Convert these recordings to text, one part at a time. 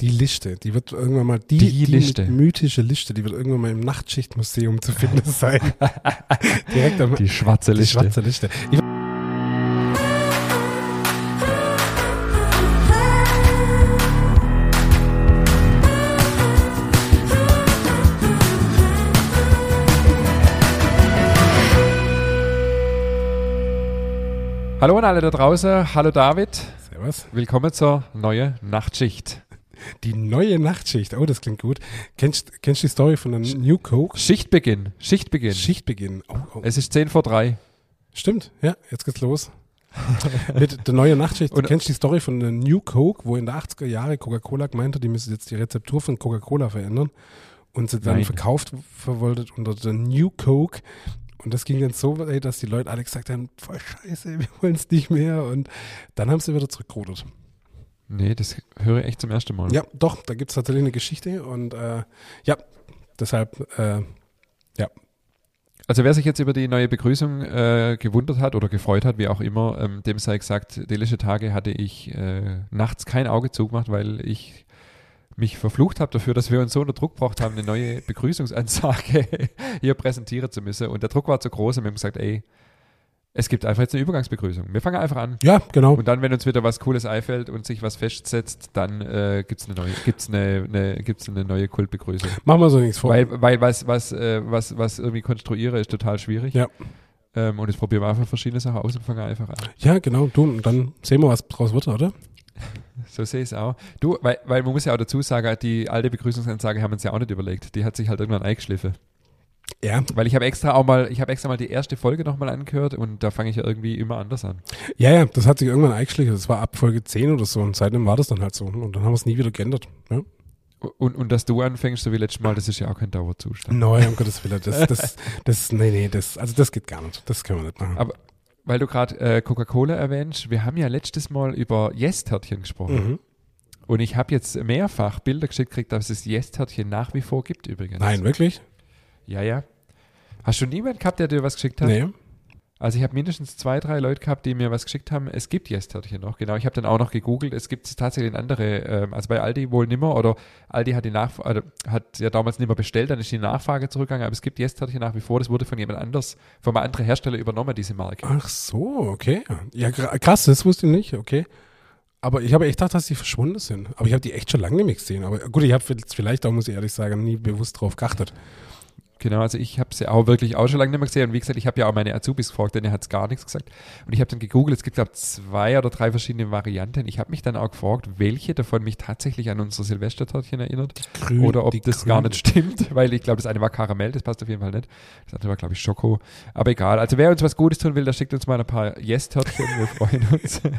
Die Liste, die wird irgendwann mal, die, Die Liste. mythische Liste, die wird irgendwann mal im Nachtschichtmuseum zu finden sein. Direkt am, Die schwarze die Liste. schwarze Liste. Ich, Hallo an alle da draußen. Hallo David. servus. Willkommen zur neuen Nachtschicht. Die neue Nachtschicht, oh, das klingt gut. Kennst, kennst du die Story von der New Coke? Schichtbeginn. Schichtbeginn. Schichtbeginn. Oh, oh. Es ist 10 vor 3. Stimmt, ja, jetzt geht's los. Mit der neuen Nachtschicht. Du kennst die Story von der New Coke, wo in der 80er Jahre Coca-Cola gemeint hat, die müssen jetzt die Rezeptur von Coca-Cola verändern und sie dann Nein. verkauft verwolltet unter der New Coke. Und das ging dann so weit, dass die Leute alle gesagt haben, voll scheiße, wir wollen es nicht mehr. Und dann haben sie wieder zurückgerudert. Nee, das höre ich echt zum ersten Mal. Ja, doch, da gibt es tatsächlich eine Geschichte. Und äh, ja, deshalb, äh, Also wer sich jetzt über die neue Begrüßung äh, gewundert hat oder gefreut hat, wie auch immer, ähm, dem sei gesagt, die letzten Tage hatte ich äh, nachts kein Auge zugemacht, weil ich mich verflucht habe dafür, dass wir uns so unter Druck gebracht haben, eine neue Begrüßungsansage hier präsentieren zu müssen. Und der Druck war zu groß und wir haben gesagt, ey, es gibt einfach jetzt eine Übergangsbegrüßung. Wir fangen einfach an. ja, genau. Und dann, wenn uns wieder was Cooles einfällt und sich was festsetzt, dann äh, gibt es eine neue, gibt's eine, eine, gibt's eine neue Kultbegrüßung. Machen wir so nichts vor. Weil, weil was, was, äh, was, was irgendwie konstruiere, ist total schwierig. Ja. Ähm, und jetzt probieren wir einfach verschiedene Sachen aus und fangen einfach an. ja, genau. Du, und dann sehen wir, was draus wird, oder? So sehe ich es auch. Du, weil, weil man muss ja auch dazu sagen, die alte Begrüßungsansage haben wir uns ja auch nicht überlegt. Die hat sich halt irgendwann eingeschliffen. Ja, Weil ich habe extra auch mal, ich habe extra mal die erste Folge nochmal angehört und da fange ich ja irgendwie immer anders an. Ja, ja, das hat sich irgendwann eingeschlichen. Das war ab Folge 10 oder so und seitdem war das dann halt so. Und dann haben wir es nie wieder geändert. Ja? Und, und dass du anfängst, so wie letztes Mal, das ist ja auch kein Dauerzustand. Nein, um Gottes Willen. Das, das, das, nee, nee, das, also das geht gar nicht. Das können wir nicht machen. Aber weil du gerade äh, Coca-Cola erwähnst, wir haben ja letztes Mal über Yes-Törtchen gesprochen. Mhm. Und ich habe jetzt mehrfach Bilder geschickt gekriegt, dass es Yes-Törtchen nach wie vor gibt übrigens. Nein, wirklich? Ja, ja. Hast du niemanden gehabt, der dir was geschickt hat? Nee. Also ich habe mindestens zwei, drei Leute gehabt, die mir was geschickt haben. Es gibt Yes-Törtchen noch, genau. Ich habe dann auch noch gegoogelt. Es gibt tatsächlich in andere, ähm, also bei Aldi wohl nimmer oder Aldi hat die Nachfrage, hat ja damals nicht mehr bestellt, dann ist die Nachfrage zurückgegangen, aber es gibt Yes-Törtchen nach wie vor. Das wurde von jemand anders, von einem anderen Hersteller übernommen, diese Marke. Ach so, okay. Ja, krass, das wusste ich nicht, okay. Aber ich habe echt gedacht, dass die verschwunden sind. Aber ich habe die echt schon lange nicht mehr gesehen. Aber gut, ich habe vielleicht auch, muss ich ehrlich sagen, nie bewusst drauf geachtet. Genau, also ich habe sie auch wirklich auch schon lange nicht mehr gesehen. Und wie gesagt, ich habe ja auch meine Azubis gefragt, denn er hat gar nichts gesagt. Und ich habe dann gegoogelt, es gibt glaube zwei oder drei verschiedene Varianten. Ich habe mich dann auch gefragt, welche davon mich tatsächlich an unsere Silvestertörtchen erinnert. Grün, oder ob das grün- gar nicht stimmt, weil ich glaube, das eine war Karamell, das passt auf jeden Fall nicht. Das andere war, glaube ich, Schoko. Aber egal. Also wer uns was Gutes tun will, der schickt uns mal ein paar Yes-Törtchen. Wir freuen uns.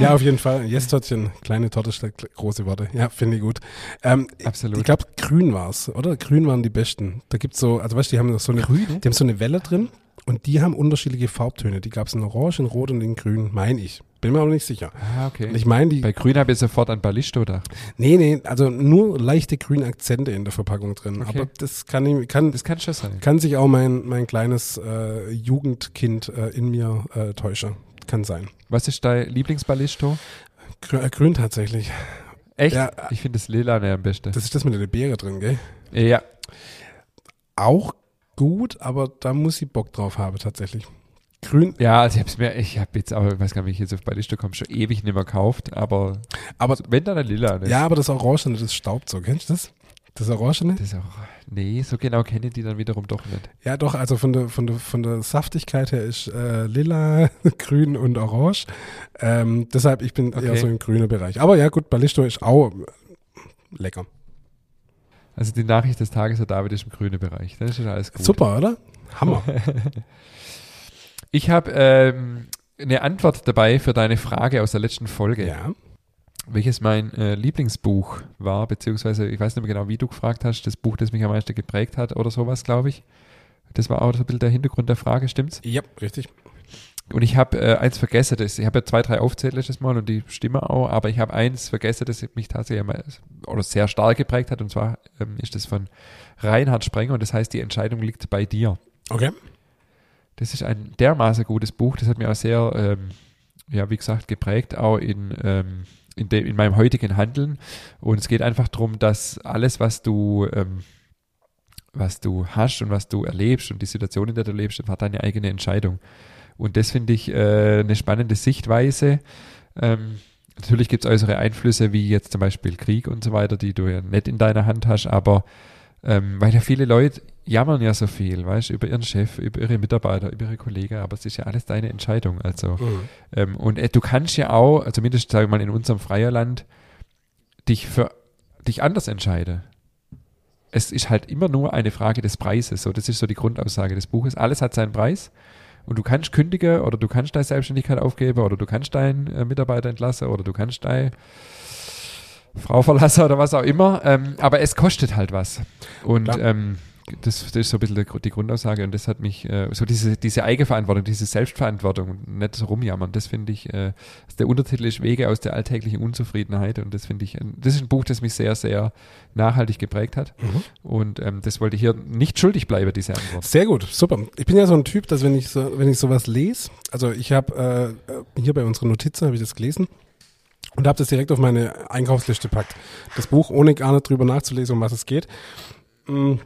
Ja, auf jeden Fall. Yes-Törtchen, kleine Torte statt große Worte. Ja, finde ich gut. Ähm, Absolut. Ich glaube, grün war's, oder? Grün waren die besten. Da gibt's so, also weißt du, die haben so eine, Grün? die haben so eine Welle drin und die haben unterschiedliche Farbtöne. Die gab's in Orange, in Rot und in Grün, meine ich. Bin mir aber nicht sicher. Ah, okay. Und ich meine, die, Bei Grün habe ich sofort an Ballisto gedacht. nee, nee, also nur leichte grüne Akzente in der Verpackung drin. Okay. Aber das kann ich, kann, Das kann schon sein. kann sich auch mein, mein kleines äh, Jugendkind äh, in mir äh, täuschen. Kann sein. Was ist dein Lieblingsballisto? Grün, äh, grün tatsächlich. Echt? Ja. Ich finde das Lila am besten. Das ist das mit der Beere drin, gell? ja. Auch gut, aber da muss ich Bock drauf haben, tatsächlich. Grün, Ja, also ich hab's mir, ich habe jetzt aber, ich weiß gar nicht, wie ich jetzt auf Ballisto komme, schon ewig nicht mehr gekauft, aber aber wenn dann ein Lila. Ne? ja, aber das Orangene, das staubt so. Kennst du das? Das Orangene? Das ist auch, nee, so genau kenne ich die dann wiederum doch nicht. Ja, doch, also von der, von der, von der Saftigkeit her ist äh, lila, grün und orange. Ähm, deshalb, ich bin eher Okay. so im grünen Bereich. Aber ja, gut, Ballisto ist auch lecker. Also die Nachricht des Tages, der David ist im grünen Bereich. Dann ist schon alles gut. Super, oder? Hammer. Ich habe ähm, eine Antwort dabei für deine Frage aus der letzten Folge, ja. welches mein äh, Lieblingsbuch war, beziehungsweise ich weiß nicht mehr genau, wie du gefragt hast, das Buch, das mich am meisten geprägt hat oder sowas, glaube ich. Das war auch so ein bisschen der Hintergrund der Frage, stimmt's? Ja, richtig. Und ich habe äh, eins vergessen, das, ich habe ja zwei, drei aufzählt letztes Mal und die stimmen auch, aber ich habe eins vergessen, das mich tatsächlich einmal, oder sehr stark geprägt hat und zwar ähm, ist das von Reinhard Sprenger und das heißt, die Entscheidung liegt bei dir. Okay. Das ist ein dermaßen gutes Buch, das hat mir auch sehr, ähm, ja, wie gesagt, geprägt, auch in, ähm, in, de, in meinem heutigen Handeln. Und es geht einfach darum, dass alles, was du, ähm, was du hast und was du erlebst und die Situation, in der du lebst, einfach deine eigene Entscheidung. Und das finde ich äh, eine spannende Sichtweise. Ähm, natürlich gibt es äußere Einflüsse, wie jetzt zum Beispiel Krieg und so weiter, die du ja nicht in deiner Hand hast, aber ähm, weil ja viele Leute jammern ja so viel, weißt du, über ihren Chef, über ihre Mitarbeiter, über ihre Kollegen, aber es ist ja alles deine Entscheidung. Also, mhm. ähm, und äh, du kannst ja auch, also zumindest sage ich mal in unserem Freierland, dich für dich anders entscheiden. Es ist halt immer nur eine Frage des Preises. So, das ist so die Grundaussage des Buches. Alles hat seinen Preis. Und du kannst kündigen oder du kannst deine Selbstständigkeit aufgeben oder du kannst deinen äh, Mitarbeiter entlassen oder du kannst deine Frau verlassen oder was auch immer. Ähm, aber es kostet halt was. Und ähm, das, das, ist so ein bisschen die Grundaussage und das hat mich, äh, so diese, diese Eigenverantwortung, diese Selbstverantwortung, nicht so rumjammern, das finde ich, äh, der Untertitel ist Wege aus der alltäglichen Unzufriedenheit und das finde ich, das ist ein Buch, das mich sehr, sehr nachhaltig geprägt hat mhm. und ähm, das wollte ich hier nicht schuldig bleiben, diese Antwort. Sehr gut, super. Ich bin ja so ein Typ, dass wenn ich so, wenn ich sowas lese, also ich habe äh, hier bei unseren Notizen habe ich das gelesen und habe das direkt auf meine Einkaufsliste gepackt. Das Buch, ohne gar nicht drüber nachzulesen, um was es geht. Mhm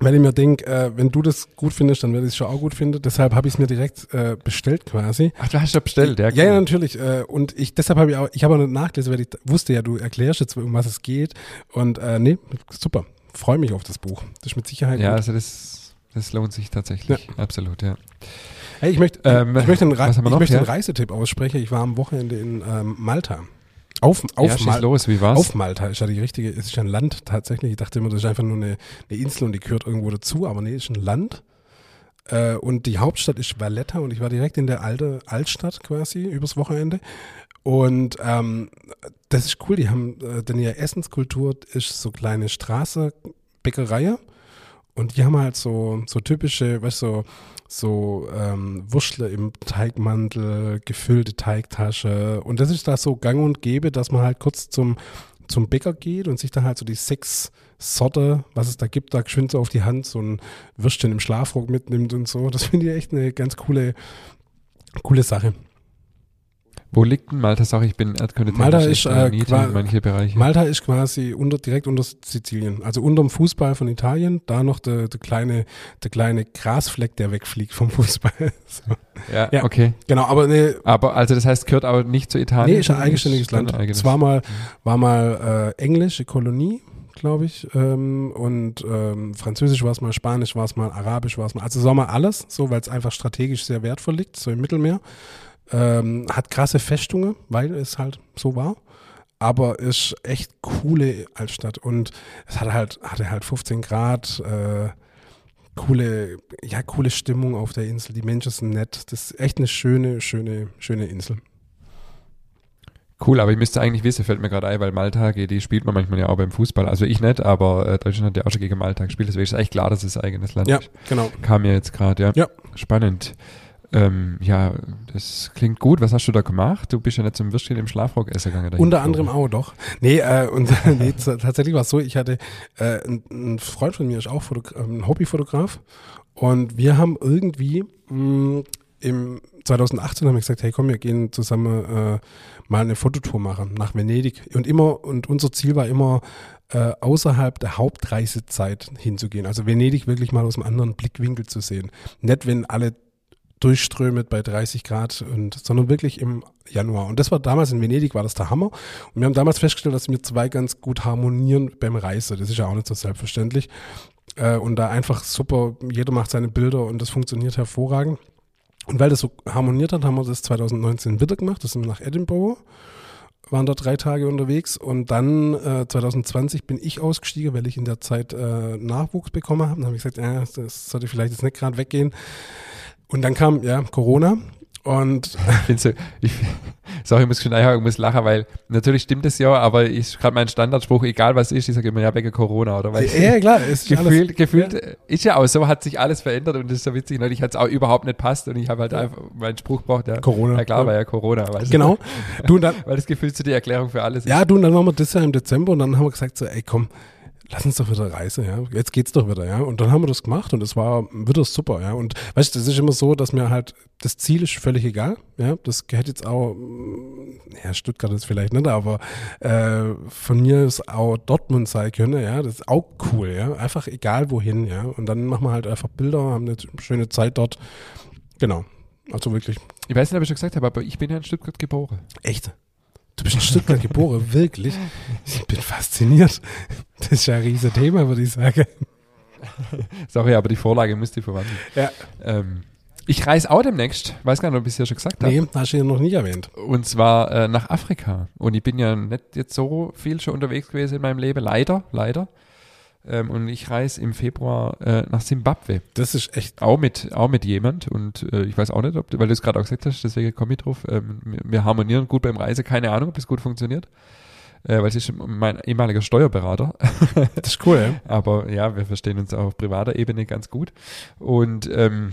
weil ich mir denke, äh, wenn du das gut findest, dann werde ich es schon auch gut finden. Deshalb habe ich es mir direkt äh, bestellt quasi. Ach, du hast schon bestellt, ja? Ja, ja, natürlich. Äh, und ich deshalb habe ich auch, ich habe auch nicht nachgelesen, weil ich wusste ja, du erklärst jetzt, um was es geht. Und äh, nee, super. Freue mich auf das Buch. Das ist mit Sicherheit. Ja, gut. also das, das lohnt sich tatsächlich. Ja. Absolut, ja. Hey, ich möchte, ähm, ich möchte, einen, Re ich möchte ja? einen Reisetipp aussprechen. Ich war am Wochenende in ähm, Malta. Auf, auf, ja, Mal los, wie war's? auf Malta ist ja die richtige, es ist ja ein Land tatsächlich. Ich dachte immer, das ist einfach nur eine, eine Insel und die gehört irgendwo dazu, aber nee, es ist ein Land. Äh, und die Hauptstadt ist Valletta und ich war direkt in der alte Altstadt quasi übers Wochenende. Und ähm, das ist cool, die haben, äh, denn ihre Essenskultur ist so kleine Straße, Bäckerei. Und die haben halt so, so typische, weißt du, so, so ähm, Wurschtle im Teigmantel, gefüllte Teigtasche. Und das ist da so gang und gäbe, dass man halt kurz zum, zum Bäcker geht und sich dann halt so die sechs Sorte, was es da gibt, da geschwind so auf die Hand so ein Würstchen im Schlafrock mitnimmt und so. Das finde ich echt eine ganz coole, coole Sache. Wo liegt denn Malta? Sag ich bin Erdkunde Malta ist, äh, manche Bereiche. Malta ist quasi unter, direkt unter Sizilien, also unter dem Fußball von Italien. Da noch der, der kleine, der kleine Grasfleck, der wegfliegt vom Fußball. so. ja, ja, okay. Genau, aber nee, Aber also das heißt, gehört aber nicht zu Italien? Nee, ist ein eigenständiges Land. Es war mal, war mal äh, englische Kolonie glaube ich. Ähm, und ähm, Französisch war es mal, Spanisch war es mal, Arabisch war es mal. Also sagen wir alles, so, weil es einfach strategisch sehr wertvoll liegt, so im Mittelmeer. Ähm, hat krasse Festungen, weil es halt so war. Aber ist echt coole Altstadt. Und es hat halt, hatte halt 15 Grad, äh, coole, ja, coole Stimmung auf der Insel. Die Menschen sind nett. Das ist echt eine schöne, schöne, schöne Insel. Cool, aber ich müsste eigentlich wissen, fällt mir gerade ein, weil Malta, die spielt man manchmal ja auch beim Fußball. Also ich nicht, aber äh, Deutschland hat ja auch schon gegen Malta gespielt, deswegen ist eigentlich klar, dass es eigenes Land ja, genau. Kam mir jetzt gerade, ja. ja. Spannend. Ähm, ja, das klingt gut. Was hast du da gemacht? Du bist ja nicht zum Würstchen im Schlafrock essen gegangen. Unter anderem auch, doch. Nee, äh, und, nee tatsächlich war es so, ich hatte, äh, ein, ein, Freund von mir ist auch Fotograf, ein Hobbyfotograf und wir haben irgendwie mh, mm, im 2018 haben wir gesagt, hey komm, wir gehen zusammen äh, mal eine Fototour machen nach Venedig. Und immer, und unser Ziel war immer, äh, außerhalb der Hauptreisezeit hinzugehen. Also Venedig wirklich mal aus einem anderen Blickwinkel zu sehen. Nicht, wenn alle durchströmet bei 30 Grad und, sondern wirklich im Januar. Und das war damals in Venedig, war das der Hammer. Und wir haben damals festgestellt, dass wir zwei ganz gut harmonieren beim Reise. Das ist ja auch nicht so selbstverständlich. Äh, und da einfach super, jeder macht seine Bilder und das funktioniert hervorragend. Und weil das so harmoniert hat, haben wir das 2019 wieder gemacht. Das sind wir nach Edinburgh waren da drei Tage unterwegs und dann äh, 2020 bin ich ausgestiegen, weil ich in der Zeit äh, Nachwuchs bekommen habe. Dann habe ich gesagt, ja, das sollte vielleicht jetzt nicht gerade weggehen. Und dann kam, ja, Corona und Findest du, ich, sorry, ich muss schon einhaken, ich muss lachen, weil natürlich stimmt es ja, aber ich gerade mein Standardspruch, egal was ist, ich sage immer, ja, wegen Corona oder was. Ja, klar, ist gefühlt, alles, gefühlt ja. ist ja auch so, hat sich alles verändert und das ist so witzig, neulich hat es auch überhaupt nicht passt und ich habe halt ja. einfach meinen Spruch braucht, ja. Corona. Ja klar, war ja Corona. Weißt genau. Du und dann, weil das gefühlt so die Erklärung für alles ist. Ja, du und dann waren wir das ja im Dezember und dann haben wir gesagt so, ey komm, lass uns doch wieder reisen, ja. Jetzt geht's doch wieder, ja. Und dann haben wir das gemacht und es war wieder super, ja. Und weißt du, das ist immer so, dass mir halt, das Ziel ist völlig egal, ja. Das hätte jetzt auch, mm, ja, Stuttgart ist vielleicht nicht, aber äh, von mir ist auch Dortmund sein können, ja. Das ist auch cool, ja. Einfach egal wohin, ja. Und dann machen wir halt einfach Bilder, haben eine schöne Zeit dort. Genau. Also wirklich. Ich weiß nicht, ob ich schon gesagt habe, aber ich bin ja in Stuttgart geboren. Echt? Du bist in Stuttgart geboren, wirklich? Ich bin fasziniert. Das ist ja ein riesen Thema, würde ich sagen. Sorry, aber die Vorlage musste ich verwandeln. Ja. Ähm, ich reise auch demnächst, weiß gar nicht, ob ich es ja schon gesagt habe. Nee, hast du ja noch nie erwähnt. Und zwar äh, nach Afrika. Und ich bin ja nicht jetzt so viel schon unterwegs gewesen in meinem Leben, leider, leider. Ähm, und ich reise im Februar äh, nach Simbabwe. Das ist echt. Auch mit, auch mit jemand. Und äh, ich weiß auch nicht, ob weil du es gerade auch gesagt hast, deswegen komme ich drauf. Ähm, wir, wir harmonieren gut beim Reise. Keine Ahnung, ob es gut funktioniert. Äh, weil es ist mein ehemaliger Steuerberater. Das ist cool, ja. Aber ja, wir verstehen uns auch auf privater Ebene ganz gut. Und ähm,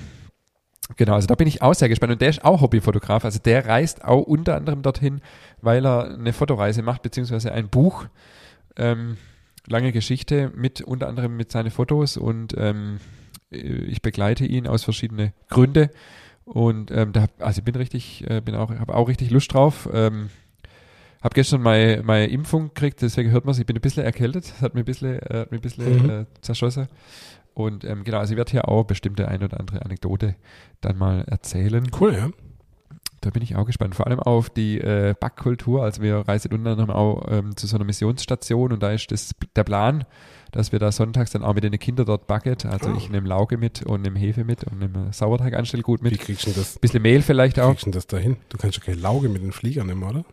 genau, also da bin ich auch sehr gespannt. Und der ist auch Hobbyfotograf. Also der reist auch unter anderem dorthin, weil er eine Fotoreise macht, beziehungsweise ein Buch. Ähm, lange Geschichte mit unter anderem mit seinen Fotos und ähm, ich begleite ihn aus verschiedenen Gründen. Und ähm, da, also ich bin richtig, äh, bin auch, habe auch richtig Lust drauf. Ähm, habe gestern meine, meine Impfung gekriegt, deswegen hört man es, ich bin ein bisschen erkältet, hat mir ein bisschen, äh, hat mir ein bisschen Mhm. äh, zerschossen. Und ähm, genau, also ich werde hier auch bestimmte ein oder andere Anekdote dann mal erzählen. Cool, ja. Da bin ich auch gespannt. Vor allem auf die äh, Backkultur. Also wir reisen unter anderem auch ähm, zu so einer Missionsstation und da ist das der Plan, dass wir da sonntags dann auch mit den Kindern dort backen. Also Oh. ich nehme Lauge mit und nehme Hefe mit und nehme Sauerteiganstellgut Wie mit. kriegst du das, Bisschen Mehl vielleicht wie auch. kriegst du das dahin? Du kannst ja keine Lauge mit den Flieger nehmen, oder?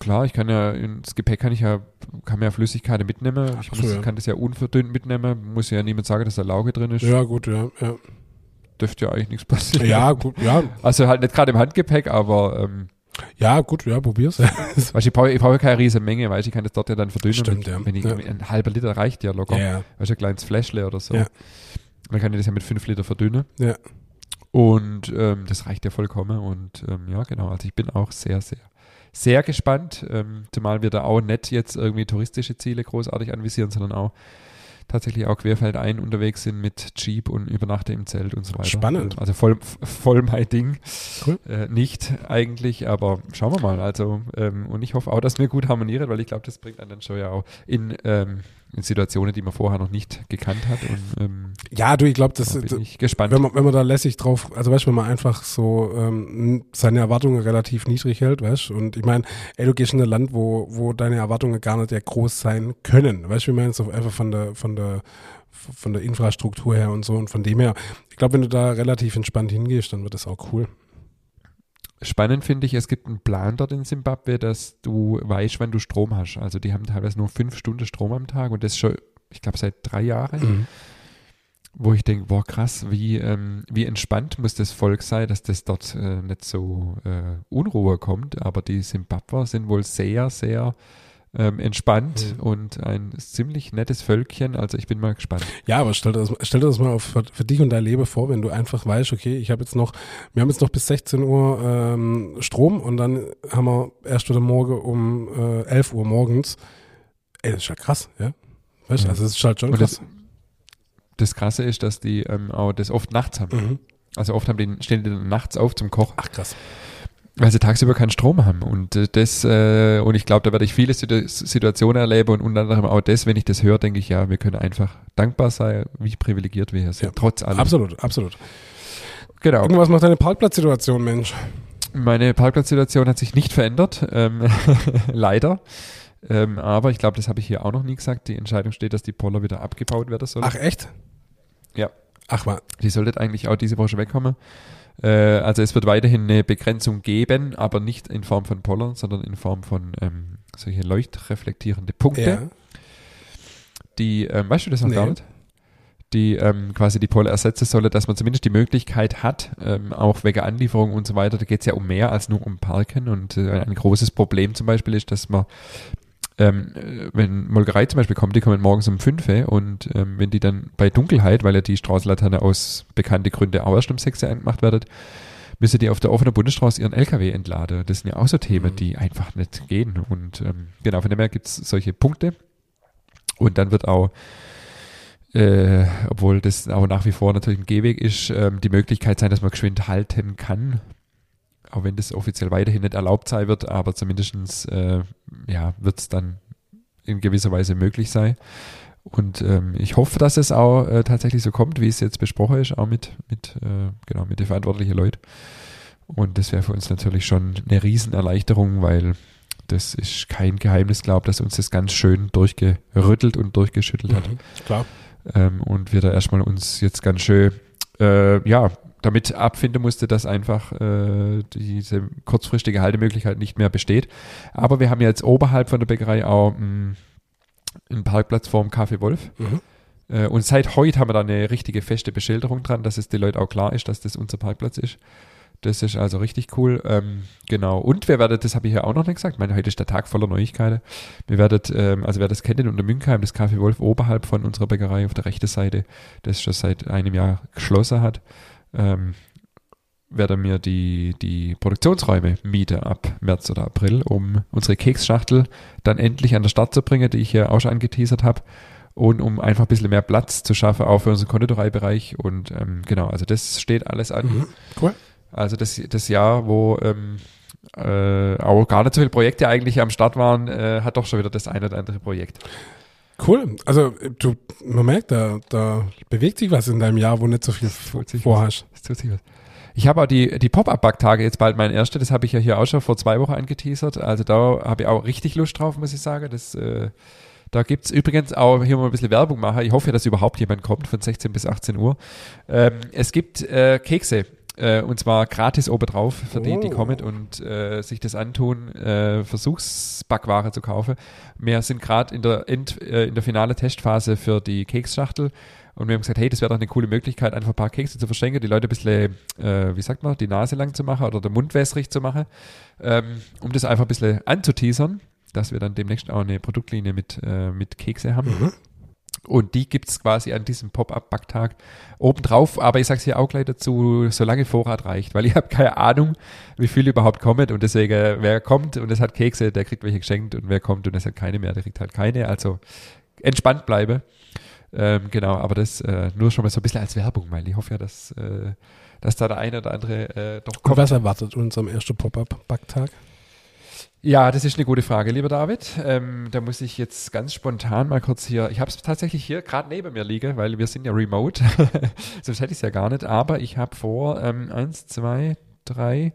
Klar, ich kann ja ins Gepäck kann ich ja kann mir ja Flüssigkeiten mitnehmen. Ich Ach so, muss, ja. kann das ja unverdünnt mitnehmen. Muss ja niemand sagen, dass da Lauge drin ist. Ja, gut, ja. Ja, Dürfte ja eigentlich nichts passieren. ja gut, ja. Also halt nicht gerade im Handgepäck, aber ähm, Ja, gut, ja, probier's. weißt, du, ich brauche ich brauche ja keine riesen Menge, weißt du, ich kann das dort ja dann verdünnen. Stimmt, ja. Wenn ich, Ja. Ein halber Liter reicht ja locker. ja, ja. Weißt du, ein kleines Fläschle oder so. Ja. Dann kann ich das ja mit fünf Liter verdünnen. Ja. Und ähm, das reicht ja vollkommen. Und ähm, ja, genau. Also ich bin auch sehr, sehr, sehr gespannt. Ähm, zumal wir da auch nicht jetzt irgendwie touristische Ziele großartig anvisieren, sondern auch tatsächlich auch querfeldein unterwegs sind mit Jeep und übernachte im Zelt und so weiter. Spannend. Also voll, voll mein Ding. Cool. Äh, nicht eigentlich, aber schauen wir mal. Also, ähm, und ich hoffe auch, dass wir gut harmonieren, weil ich glaube, das bringt einen dann schon ja auch in, ähm, in Situationen, die man vorher noch nicht gekannt hat. Und ähm, Ja, du, ich glaube, das, da bin ich gespannt. wenn man, wenn man da lässig drauf, also weißt du, wenn man einfach so ähm, seine Erwartungen relativ niedrig hält, weißt du, und ich meine, ey, du gehst in ein Land, wo, wo deine Erwartungen gar nicht ja groß sein können, weißt du, wie ich meine, so einfach von der, von der, von der Infrastruktur her und so und von dem her, ich glaube, wenn du da relativ entspannt hingehst, dann wird das auch cool. Spannend finde ich, es gibt einen Plan dort in Simbabwe, dass du weißt, wann du Strom hast. Also die haben teilweise nur fünf Stunden Strom am Tag und das schon, ich glaube, seit drei Jahren. Mhm. wo ich denke, boah, krass, wie, ähm, wie entspannt muss das Volk sein, dass das dort äh, nicht so äh, Unruhe kommt. Aber die Simbabwer sind wohl sehr, sehr ähm, entspannt Mhm. und ein ziemlich nettes Völkchen. Also ich bin mal gespannt. Ja, aber stell dir das, stell dir das mal auf, für, dich und dein Leben vor, wenn du einfach weißt, okay, ich habe jetzt noch, wir haben jetzt noch bis 16 Uhr ähm, Strom und dann haben wir erst wieder morgen um äh, 11 Uhr morgens. Ey, das ist ja krass, ja. Weißt du, Ja. also das ist halt schon krass. das, das Krasse ist, dass die ähm, auch das oft nachts haben. Mhm. Also oft haben die, stehen die dann nachts auf zum Kochen, Ach krass. Weil sie tagsüber keinen Strom haben. Und äh, das, äh, und ich glaube, da werde ich viele Situ- Situationen erleben und unter anderem auch das, wenn ich das höre, denke ich, ja, wir können einfach dankbar sein, wie privilegiert wir hier sind, Ja. trotz allem. Absolut, absolut. Genau. Irgendwas macht deine Parkplatzsituation, Mensch. Meine Parkplatzsituation hat sich nicht verändert, ähm, leider. Ähm, aber ich glaube, das habe ich hier auch noch nie gesagt. Die Entscheidung steht, dass die Poller wieder abgebaut werden soll. Ach echt? Ja. Ach mal. Die sollte eigentlich auch diese Woche wegkommen. Äh, also es wird weiterhin eine Begrenzung geben, aber nicht in Form von Pollern, sondern in Form von ähm, solche leuchtreflektierende Punkte, Ja. die, ähm, weißt du das noch Nee. gar nicht? Die ähm, quasi die Poller ersetzen solle, dass man zumindest die Möglichkeit hat, ähm, auch wegen Anlieferung und so weiter, da geht es ja um mehr als nur um Parken und äh, ein großes Problem zum Beispiel ist, dass man ähm, äh, wenn Molkerei zum Beispiel kommt, die kommen morgens um 5 Uhr und ähm, wenn die dann bei Dunkelheit, weil ja die Straßenlaterne aus bekannten Gründen auch erst um 6 Uhr angemacht wird, müssen die auf der offenen Bundesstraße ihren LKW entladen. Das sind ja auch so Themen, Mhm. die einfach nicht gehen. Und ähm, genau, von dem her gibt es solche Punkte. Und dann wird auch, äh, obwohl das auch nach wie vor natürlich ein Gehweg ist, ähm, die Möglichkeit sein, dass man geschwind halten kann. Auch wenn das offiziell weiterhin nicht erlaubt sein wird, aber zumindest äh, ja, wird es dann in gewisser Weise möglich sein. Und ähm, ich hoffe, dass es auch äh, tatsächlich so kommt, wie es jetzt besprochen ist, auch mit, mit, äh, genau, mit den verantwortlichen Leuten. Und das wäre für uns natürlich schon eine Riesenerleichterung, weil das ist kein Geheimnis, glaube dass uns das ganz schön durchgerüttelt und durchgeschüttelt hat. Mhm, klar. Ähm, und wir da erstmal uns jetzt ganz schön, äh, ja, damit abfinden musste, dass einfach äh, diese kurzfristige Haltemöglichkeit nicht mehr besteht. Aber wir haben jetzt oberhalb von der Bäckerei auch mh, hm, einen Parkplatz vorm Café Wolf. Mhm. Äh, und seit heute haben wir da eine richtige feste Beschilderung dran, dass es den Leuten auch klar ist, dass das unser Parkplatz ist. Das ist also richtig cool. Ähm, genau. Und wir werden, das habe ich ja auch noch nicht gesagt, ich meine, heute ist der Tag voller Neuigkeiten. Wir werden, ähm, also wer das kennt in Untermünkheim, das Café Wolf oberhalb von unserer Bäckerei auf der rechten Seite, das schon seit einem Jahr geschlossen hat, ähm, werde mir die, die Produktionsräume miete ab März oder April, um unsere Keksschachtel dann endlich an den Start zu bringen, die ich hier auch schon angeteasert habe. Und um einfach ein bisschen mehr Platz zu schaffen, auch für unseren Konditoreibereich. Und ähm, genau, also das steht alles an. Mhm, cool. Also das, das Jahr, wo ähm, äh, auch gar nicht so viele Projekte eigentlich am Start waren, äh, hat doch schon wieder das eine oder andere Projekt. Cool. Also du, man merkt, da, da bewegt sich was in deinem Jahr, wo nicht so viel vorhast. Es tut sich was. Ich habe auch die, die Pop-Up-Backtage jetzt bald mein erste, das habe ich ja hier auch schon vor zwei Wochen angeteasert. Also da habe ich auch richtig Lust drauf, muss ich sagen. Das, äh, da gibt's übrigens auch hier mal ein bisschen Werbung machen. Ich hoffe, dass überhaupt jemand kommt von 16 bis 18 Uhr. Ähm, es gibt äh, Kekse äh, und zwar gratis obendrauf für die, die oh. kommen und äh, sich das antun, äh, Versuchsbackware zu kaufen. Wir sind gerade in der End, äh, in der finale Testphase für die Keksschachtel und wir haben gesagt, hey, das wäre doch eine coole Möglichkeit, einfach ein paar Kekse zu verschenken, die Leute ein bisschen, äh, wie sagt man, die Nase lang zu machen oder den Mund wässrig zu machen, ähm, um das einfach ein bisschen anzuteasern, dass wir dann demnächst auch eine Produktlinie mit, äh, mit Kekse haben. Mhm. Und die gibt es quasi an diesem Pop-Up-Backtag obendrauf. Aber ich sage es hier auch gleich dazu, solange Vorrat reicht, weil ich habe keine Ahnung, wie viel überhaupt kommt. Und deswegen, wer kommt und es hat Kekse, der kriegt welche geschenkt. Und wer kommt und es hat keine mehr, der kriegt halt keine. Also entspannt bleibe. Ähm, genau, aber das äh, nur schon mal so ein bisschen als Werbung, weil ich hoffe ja, dass, äh, dass da der eine oder andere äh, doch kommt. Und was erwartet uns am ersten Pop-Up-Backtag? Ja, das ist eine gute Frage, lieber David. Ähm, da muss ich jetzt ganz spontan mal kurz hier, ich habe es tatsächlich hier gerade neben mir liegen, weil wir sind ja remote, sonst hätte ich es ja gar nicht, aber ich habe vor, ähm, eins, zwei, drei,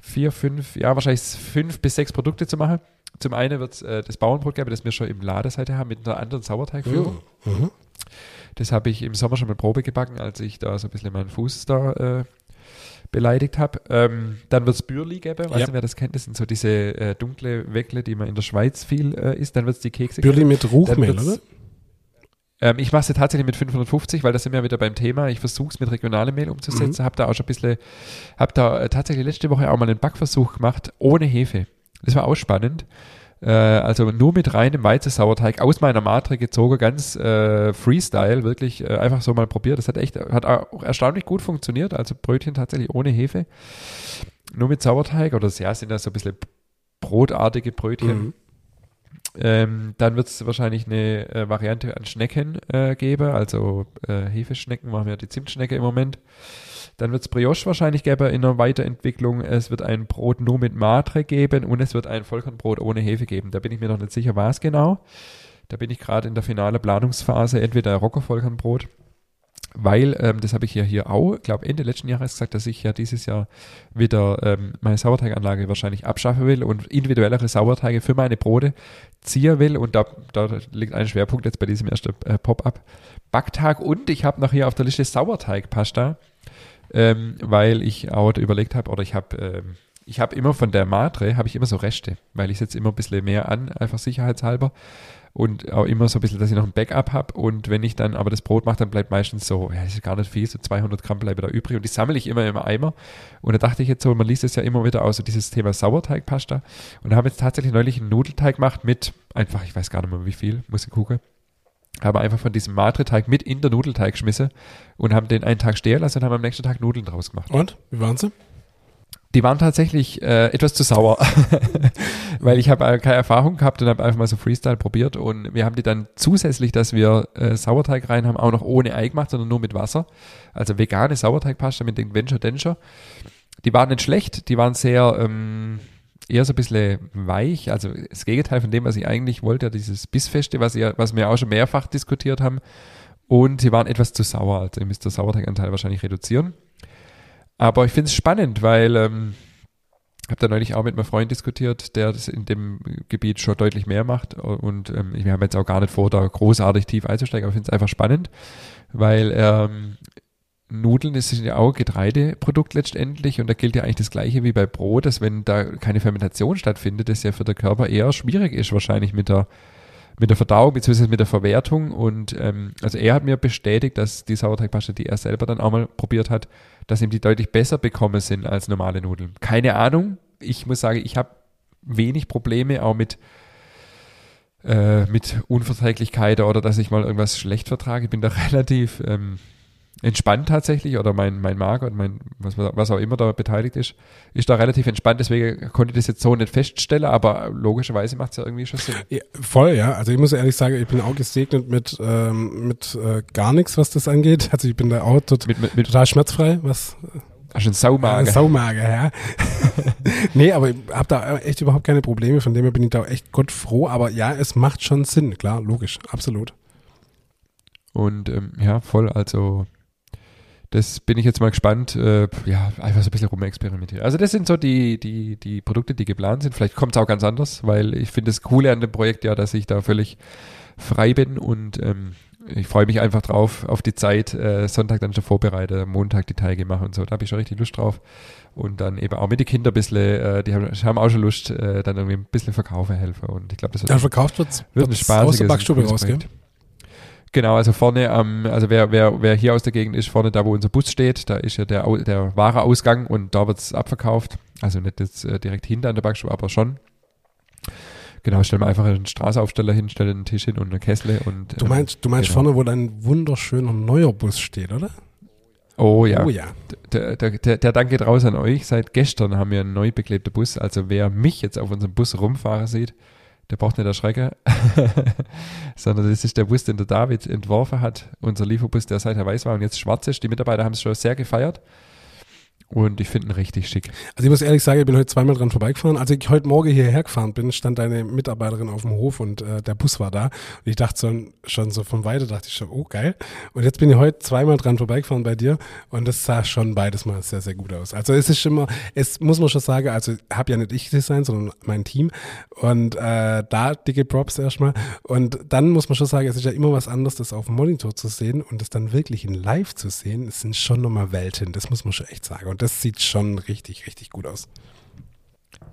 vier, fünf, ja wahrscheinlich fünf bis sechs Produkte zu machen. Zum einen wird äh, das Bauernbrot geben, das wir schon im Ladeseite haben mit einer anderen Sauerteigführung. Mhm. mhm. Das habe ich im Sommer schon mal Probe gebacken, als ich da so ein bisschen meinen Fuß da äh, beleidigt habe. Ähm, dann wird es Bürli geben, weißt ja. du, wer das kennt? Das sind so diese äh, dunkle Weckle, die man in der Schweiz viel äh, isst. Dann wird es die Kekse Bürli mit Ruchmehl, oder? Ähm, ich mache es tatsächlich mit 550, weil da sind wir wieder beim Thema. Ich versuche es mit regionalem Mehl umzusetzen. Mhm. Habe da auch schon ein bisschen, habe da äh, tatsächlich letzte Woche auch mal einen Backversuch gemacht, ohne Hefe. Das war auch spannend. Äh, also nur mit reinem Weizensauerteig aus meiner Matre gezogen, ganz äh, Freestyle, wirklich äh, einfach so mal probiert. Das hat echt, hat auch erstaunlich gut funktioniert. Also Brötchen tatsächlich ohne Hefe. Nur mit Sauerteig oder ja, sind das so ein bisschen brotartige Brötchen. Mhm. Ähm, dann wird es wahrscheinlich eine äh, Variante an Schnecken äh, geben, also äh, Hefeschnecken machen wir die Zimtschnecke im Moment. Dann wird es Brioche wahrscheinlich geben in der Weiterentwicklung. Es wird ein Brot nur mit Matre geben und es wird ein Vollkornbrot ohne Hefe geben. Da bin ich mir noch nicht sicher, was genau. Da bin ich gerade in der finale Planungsphase, entweder Rocker-Vollkornbrot weil, ähm, das habe ich ja hier auch, glaube Ende letzten Jahres gesagt, dass ich ja dieses Jahr wieder ähm, meine Sauerteiganlage wahrscheinlich abschaffen will und individuellere Sauerteige für meine Brote ziehen will und da, da liegt ein Schwerpunkt jetzt bei diesem ersten äh, Pop-Up-Backtag und ich habe noch hier auf der Liste Sauerteigpasta ähm, weil ich auch überlegt habe, oder ich habe ähm, ich habe immer von der Matre, habe ich immer so Reste, weil ich setze immer ein bisschen mehr an, einfach sicherheitshalber. Und auch immer so ein bisschen, dass ich noch ein Backup habe. Und wenn ich dann aber das Brot mache, dann bleibt meistens so, ja, das ist gar nicht viel, so 200 Gramm bleiben da übrig. Und die sammle ich immer im Eimer. Und da dachte ich jetzt so, man liest es ja immer wieder aus, so dieses Thema Sauerteigpasta. Und da haben jetzt tatsächlich neulich einen Nudelteig gemacht mit einfach, ich weiß gar nicht mehr wie viel, muss ich gucken haben einfach von diesem Matre-Teig mit in der Nudelteig geschmissen und haben den einen Tag stehen lassen und haben am nächsten Tag Nudeln draus gemacht. Und? Wie waren sie? Die waren tatsächlich äh, etwas zu sauer, weil ich habe äh, keine Erfahrung gehabt und habe einfach mal so Freestyle probiert und wir haben die dann zusätzlich, dass wir äh, Sauerteig rein haben, auch noch ohne Ei gemacht, sondern nur mit Wasser. Also vegane Sauerteigpasta mit den Venture Denscher. Die waren nicht schlecht, die waren sehr ähm, eher so ein bisschen weich, also das Gegenteil von dem, was ich eigentlich wollte, dieses Bissfeste, was, ihr, was wir auch schon mehrfach diskutiert haben. Und sie waren etwas zu sauer, also ihr müsst den Sauerteiganteil wahrscheinlich reduzieren. Aber ich finde es spannend, weil ähm, habe da neulich auch mit meinem Freund diskutiert, der das in dem Gebiet schon deutlich mehr macht. Und ähm, wir haben jetzt auch gar nicht vor, da großartig tief einzusteigen, aber ich finde es einfach spannend, weil ähm, Nudeln ist ja auch Getreideprodukt letztendlich und da gilt ja eigentlich das gleiche wie bei Brot, dass wenn da keine Fermentation stattfindet, das ja für den Körper eher schwierig ist wahrscheinlich mit der mit der Verdauung bzw. mit der Verwertung. Und ähm, also er hat mir bestätigt, dass die Sauerteigpasta, die er selber dann auch mal probiert hat, dass ihm die deutlich besser bekommen sind als normale Nudeln. Keine Ahnung. Ich muss sagen, ich habe wenig Probleme auch mit äh, mit Unverträglichkeit oder dass ich mal irgendwas schlecht vertrage. Ich bin da relativ ähm, entspannt tatsächlich oder mein, mein Mager und mein, was, was auch immer da beteiligt ist, ist da relativ entspannt. Deswegen konnte ich das jetzt so nicht feststellen, aber logischerweise macht es ja irgendwie schon Sinn. Ja, voll, ja. Also ich muss ehrlich sagen, ich bin auch gesegnet mit, ähm, mit äh, gar nichts, was das angeht. Also ich bin da auch tot, mit, mit, mit, total schmerzfrei, was Hast du einen Saumager? Äh, Saumager, ja. nee, aber ich habe da echt überhaupt keine Probleme. Von dem her bin ich da echt Gott froh. Aber ja, es macht schon Sinn, klar, logisch, absolut. Und ähm, ja, voll, also das bin ich jetzt mal gespannt, äh, ja, einfach so ein bisschen rumexperimentieren. Also das sind so die, die, die Produkte, die geplant sind. Vielleicht kommt es auch ganz anders, weil ich finde das Coole an dem Projekt ja, dass ich da völlig frei bin und ähm, ich freue mich einfach drauf, auf die Zeit, äh, Sonntag dann schon vorbereite, Montag die Teige mache und so. Da habe ich schon richtig Lust drauf. Und dann eben auch mit den Kindern ein bisschen, äh, die haben, haben auch schon Lust, äh, dann irgendwie ein bisschen verkaufen helfen. Und ich glaube, das wird, ja, verkauft wird's, wird ein spaßiges aus der Backstube rausgehen. Genau, also vorne am, also wer, wer, wer hier aus der Gegend ist, vorne da, wo unser Bus steht, da ist ja der, der wahre Ausgang und da wird es abverkauft. Also nicht jetzt äh, direkt hinter an der Backstube, aber schon. Genau, stellen wir einfach einen Straßaufsteller hin, stellen einen Tisch hin und eine Kessel und. Du meinst, du meinst genau. vorne, wo dein wunderschöner neuer Bus steht, oder? Oh ja. Oh ja. Der, der, der, der Dank geht raus an euch. Seit gestern haben wir einen neu beklebten Bus. Also wer mich jetzt auf unserem Bus rumfahren sieht, der braucht nicht erschrecken, sondern das ist der Bus, den der David entworfen hat, unser Lieferbus, der seither weiß war und jetzt schwarz ist. Die Mitarbeiter haben es schon sehr gefeiert. Und ich finde ihn richtig schick. Also ich muss ehrlich sagen, ich bin heute zweimal dran vorbeigefahren. Als ich heute Morgen hierher gefahren bin, stand eine Mitarbeiterin auf dem Hof und äh, der Bus war da. Und ich dachte so, schon so von weiter, dachte ich schon, oh geil. Und jetzt bin ich heute zweimal dran vorbeigefahren bei dir und das sah schon beides mal sehr, sehr gut aus. Also es ist immer, es muss man schon sagen, also habe ja nicht ich Design, sondern mein Team. Und äh, da dicke Props erstmal. Und dann muss man schon sagen, es ist ja immer was anderes, das auf dem Monitor zu sehen und das dann wirklich in live zu sehen. Es sind schon nochmal Welten, das muss man schon echt sagen. Und das sieht schon richtig, richtig gut aus.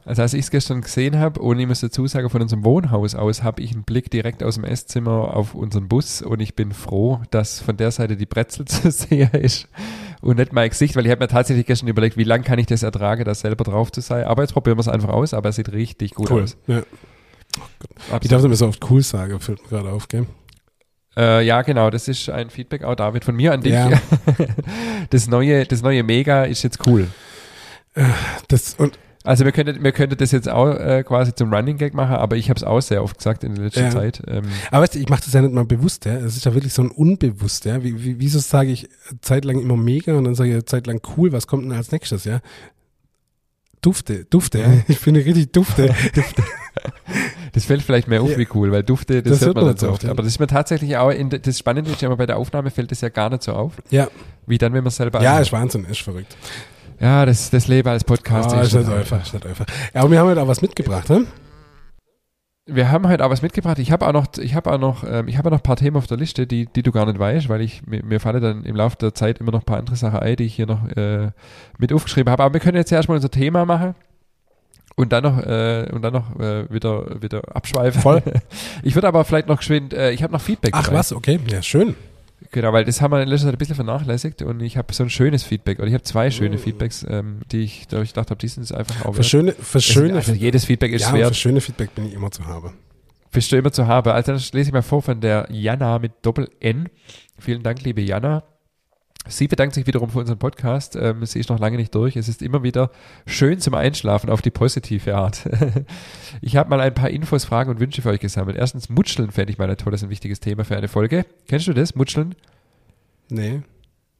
Also als ich es gestern gesehen habe, und ich muss dazu sagen, von unserem Wohnhaus aus habe ich einen Blick direkt aus dem Esszimmer auf unseren Bus und ich bin froh, dass von der Seite die Brezel zu sehen ist und nicht mein Gesicht, weil ich habe mir tatsächlich gestern überlegt, wie lange kann ich das ertragen, da selber drauf zu sein. Aber jetzt probieren wir es einfach aus, aber es sieht richtig gut cool. aus. Ja. Oh ich darf es immer so oft cool sagen, fällt mir gerade auf, gell? Äh, ja, genau, das ist ein Feedback auch, David, von mir an dich. Ja. das, neue, das neue Mega ist jetzt cool. Äh, das, und also wir könnten, wir könnten das jetzt auch äh, quasi zum Running Gag machen, aber ich habe es auch sehr oft gesagt in der letzten ja. Zeit. Ähm. Aber weißt du, ich mache das ja nicht mal bewusst, ja. Es ist ja wirklich so ein unbewusst, ja. Wie, wie, wieso sage ich zeitlang immer mega und dann sage ich zeitlang cool, was kommt denn als nächstes, ja? Dufte, Dufte. Ich finde richtig Dufte. Dufte. Das fällt vielleicht mehr auf ja. wie cool, weil Dufte, das, das hört man nicht so oft. Ja. Aber das ist mir tatsächlich auch, in, das Spannende ist ja immer bei der Aufnahme fällt das ja gar nicht so auf. Ja. Wie dann, wenn man selber. Ja, anhört. ist Wahnsinn, ist verrückt. Ja, das, das Leben als Podcast oh, ist, nicht einfach, ist nicht einfach. Ja, aber wir haben heute auch was mitgebracht, ne? Wir haben heute auch was mitgebracht. Ich habe auch noch, ich habe auch noch, ähm, ich habe noch ein paar Themen auf der Liste, die, die du gar nicht weißt, weil ich mir, mir falle dann im Laufe der Zeit immer noch ein paar andere Sachen ein, die ich hier noch äh, mit aufgeschrieben habe. Aber wir können jetzt erstmal unser Thema machen und dann noch äh, und dann noch äh, wieder wieder abschweifen. Voll. Ich würde aber vielleicht noch geschwind, äh, ich habe noch Feedback. Ach dabei. was, okay, ja schön. Genau, weil das haben wir in letzter Zeit ein bisschen vernachlässigt und ich habe so ein schönes Feedback oder ich habe zwei schöne oh. Feedbacks, ähm, die ich, da ich gedacht habe, die sind es einfach auch. Für schöne, für schöne, also jedes Feedback ist ja, wert. Für schöne Feedback bin ich immer zu haben. Bist du immer zu haben. Also das lese ich mal vor von der Jana mit Doppel N. Vielen Dank, liebe Jana. Sie bedankt sich wiederum für unseren Podcast. Ähm, sie ist noch lange nicht durch. Es ist immer wieder schön zum Einschlafen auf die positive Art. ich habe mal ein paar Infos, Fragen und Wünsche für euch gesammelt. Erstens, Mutscheln fände ich mal ein tolles und wichtiges Thema für eine Folge. Kennst du das, Mutscheln? Nee.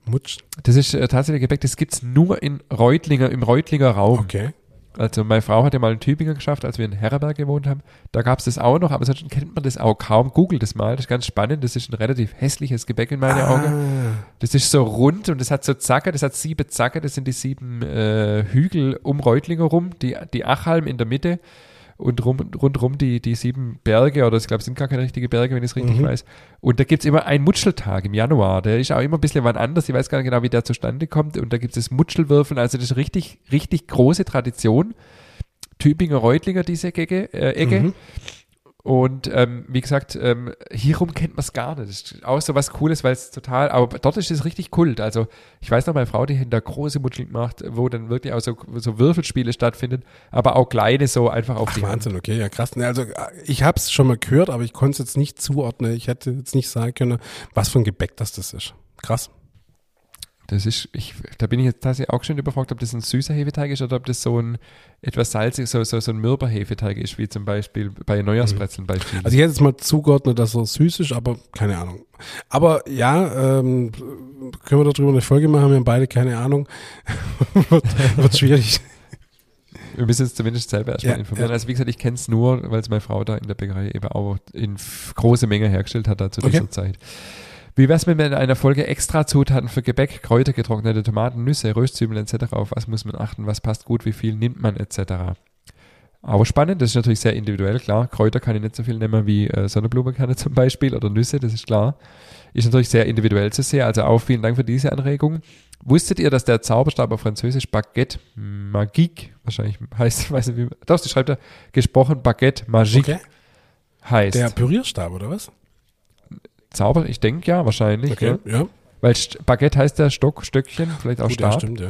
Mutsch. Das ist äh, tatsächlich Gebäck, das gibt es nur in Reutlinger, im Reutlinger Raum. Okay. Also meine Frau hat ja mal in Tübingen geschafft, als wir in Herrenberg gewohnt haben. Da gab es das auch noch, aber sonst kennt man das auch kaum. Googelt das mal, das ist ganz spannend. Das ist ein relativ hässliches Gebäck in meinen Ah. Augen. Das ist so rund und das hat so Zacke, das hat sieben Zacke, das sind die sieben äh, Hügel um Reutlinger rum, die, die Achalm in der Mitte und rum, rundrum die, die sieben Berge, oder ich glaube, es sind gar keine richtigen Berge, wenn ich es richtig Mhm. weiß. Und da gibt es immer einen Mutscheltag im Januar. Der ist auch immer ein bisschen wann anders. Ich weiß gar nicht genau, wie der zustande kommt. Und da gibt es das Mutschelwürfeln. Also das ist richtig, richtig große Tradition. Tübinger Reutlinger, diese Ecke. Äh, Ecke. Mhm. Und ähm, wie gesagt, ähm, hierum kennt man es gar nicht. Das ist auch so was Cooles, weil es total, aber dort ist es richtig Kult. Also ich weiß noch, meine Frau, die hinter große Mutscheln gemacht, wo dann wirklich auch so, so Würfelspiele stattfinden, aber auch kleine so einfach auf Ach, die Hand. Wahnsinn, okay, ja krass. Ne, also ich habe es schon mal gehört, aber ich konnte es jetzt nicht zuordnen. Ich hätte jetzt nicht sagen können, was für ein Gebäck das das ist. Krass. Das ist, ich, da bin ich jetzt tatsächlich auch schon überfragt, ob das ein süßer Hefeteig ist oder ob das so ein etwas salzig, so, so, so ein mürber Hefeteig ist, wie zum Beispiel bei Neujahrsbrezeln beispielsweise. Also ich hätte jetzt mal zugeordnet, dass er süß ist, aber keine Ahnung. Aber ja, ähm, können wir darüber eine Folge machen? Wir haben beide keine Ahnung. wird, wird schwierig. Wir müssen uns zumindest selber erstmal Ja, informieren. ja. Also wie gesagt, ich kenne es nur, weil es meine Frau da in der Bäckerei eben auch in große Menge hergestellt hat da zu Okay. dieser Zeit. Wie wär's mit einer Folge extra Zutaten für Gebäck, Kräuter, getrocknete Tomaten, Nüsse, Röstzwiebeln etc. Auf was muss man achten, was passt gut, wie viel nimmt man etc. Aber spannend, das ist natürlich sehr individuell, klar. Kräuter kann ich nicht so viel nehmen wie äh, Sonnenblumenkerne zum Beispiel oder Nüsse, das ist klar. Ist natürlich sehr individuell zu sehen, also auch vielen Dank für diese Anregung. Wusstet ihr, dass der Zauberstab auf Französisch Baguette Magique, wahrscheinlich heißt, ich weiß nicht wie, doch, sie schreibt da, gesprochen Baguette Magique Okay. heißt. Der Pürierstab, oder was? Zauber, ich denke ja, wahrscheinlich. Okay, Ja. ja. Weil St Baguette heißt der Stock, Stöckchen, vielleicht auch Gut, ja, Stab. stimmt, ja.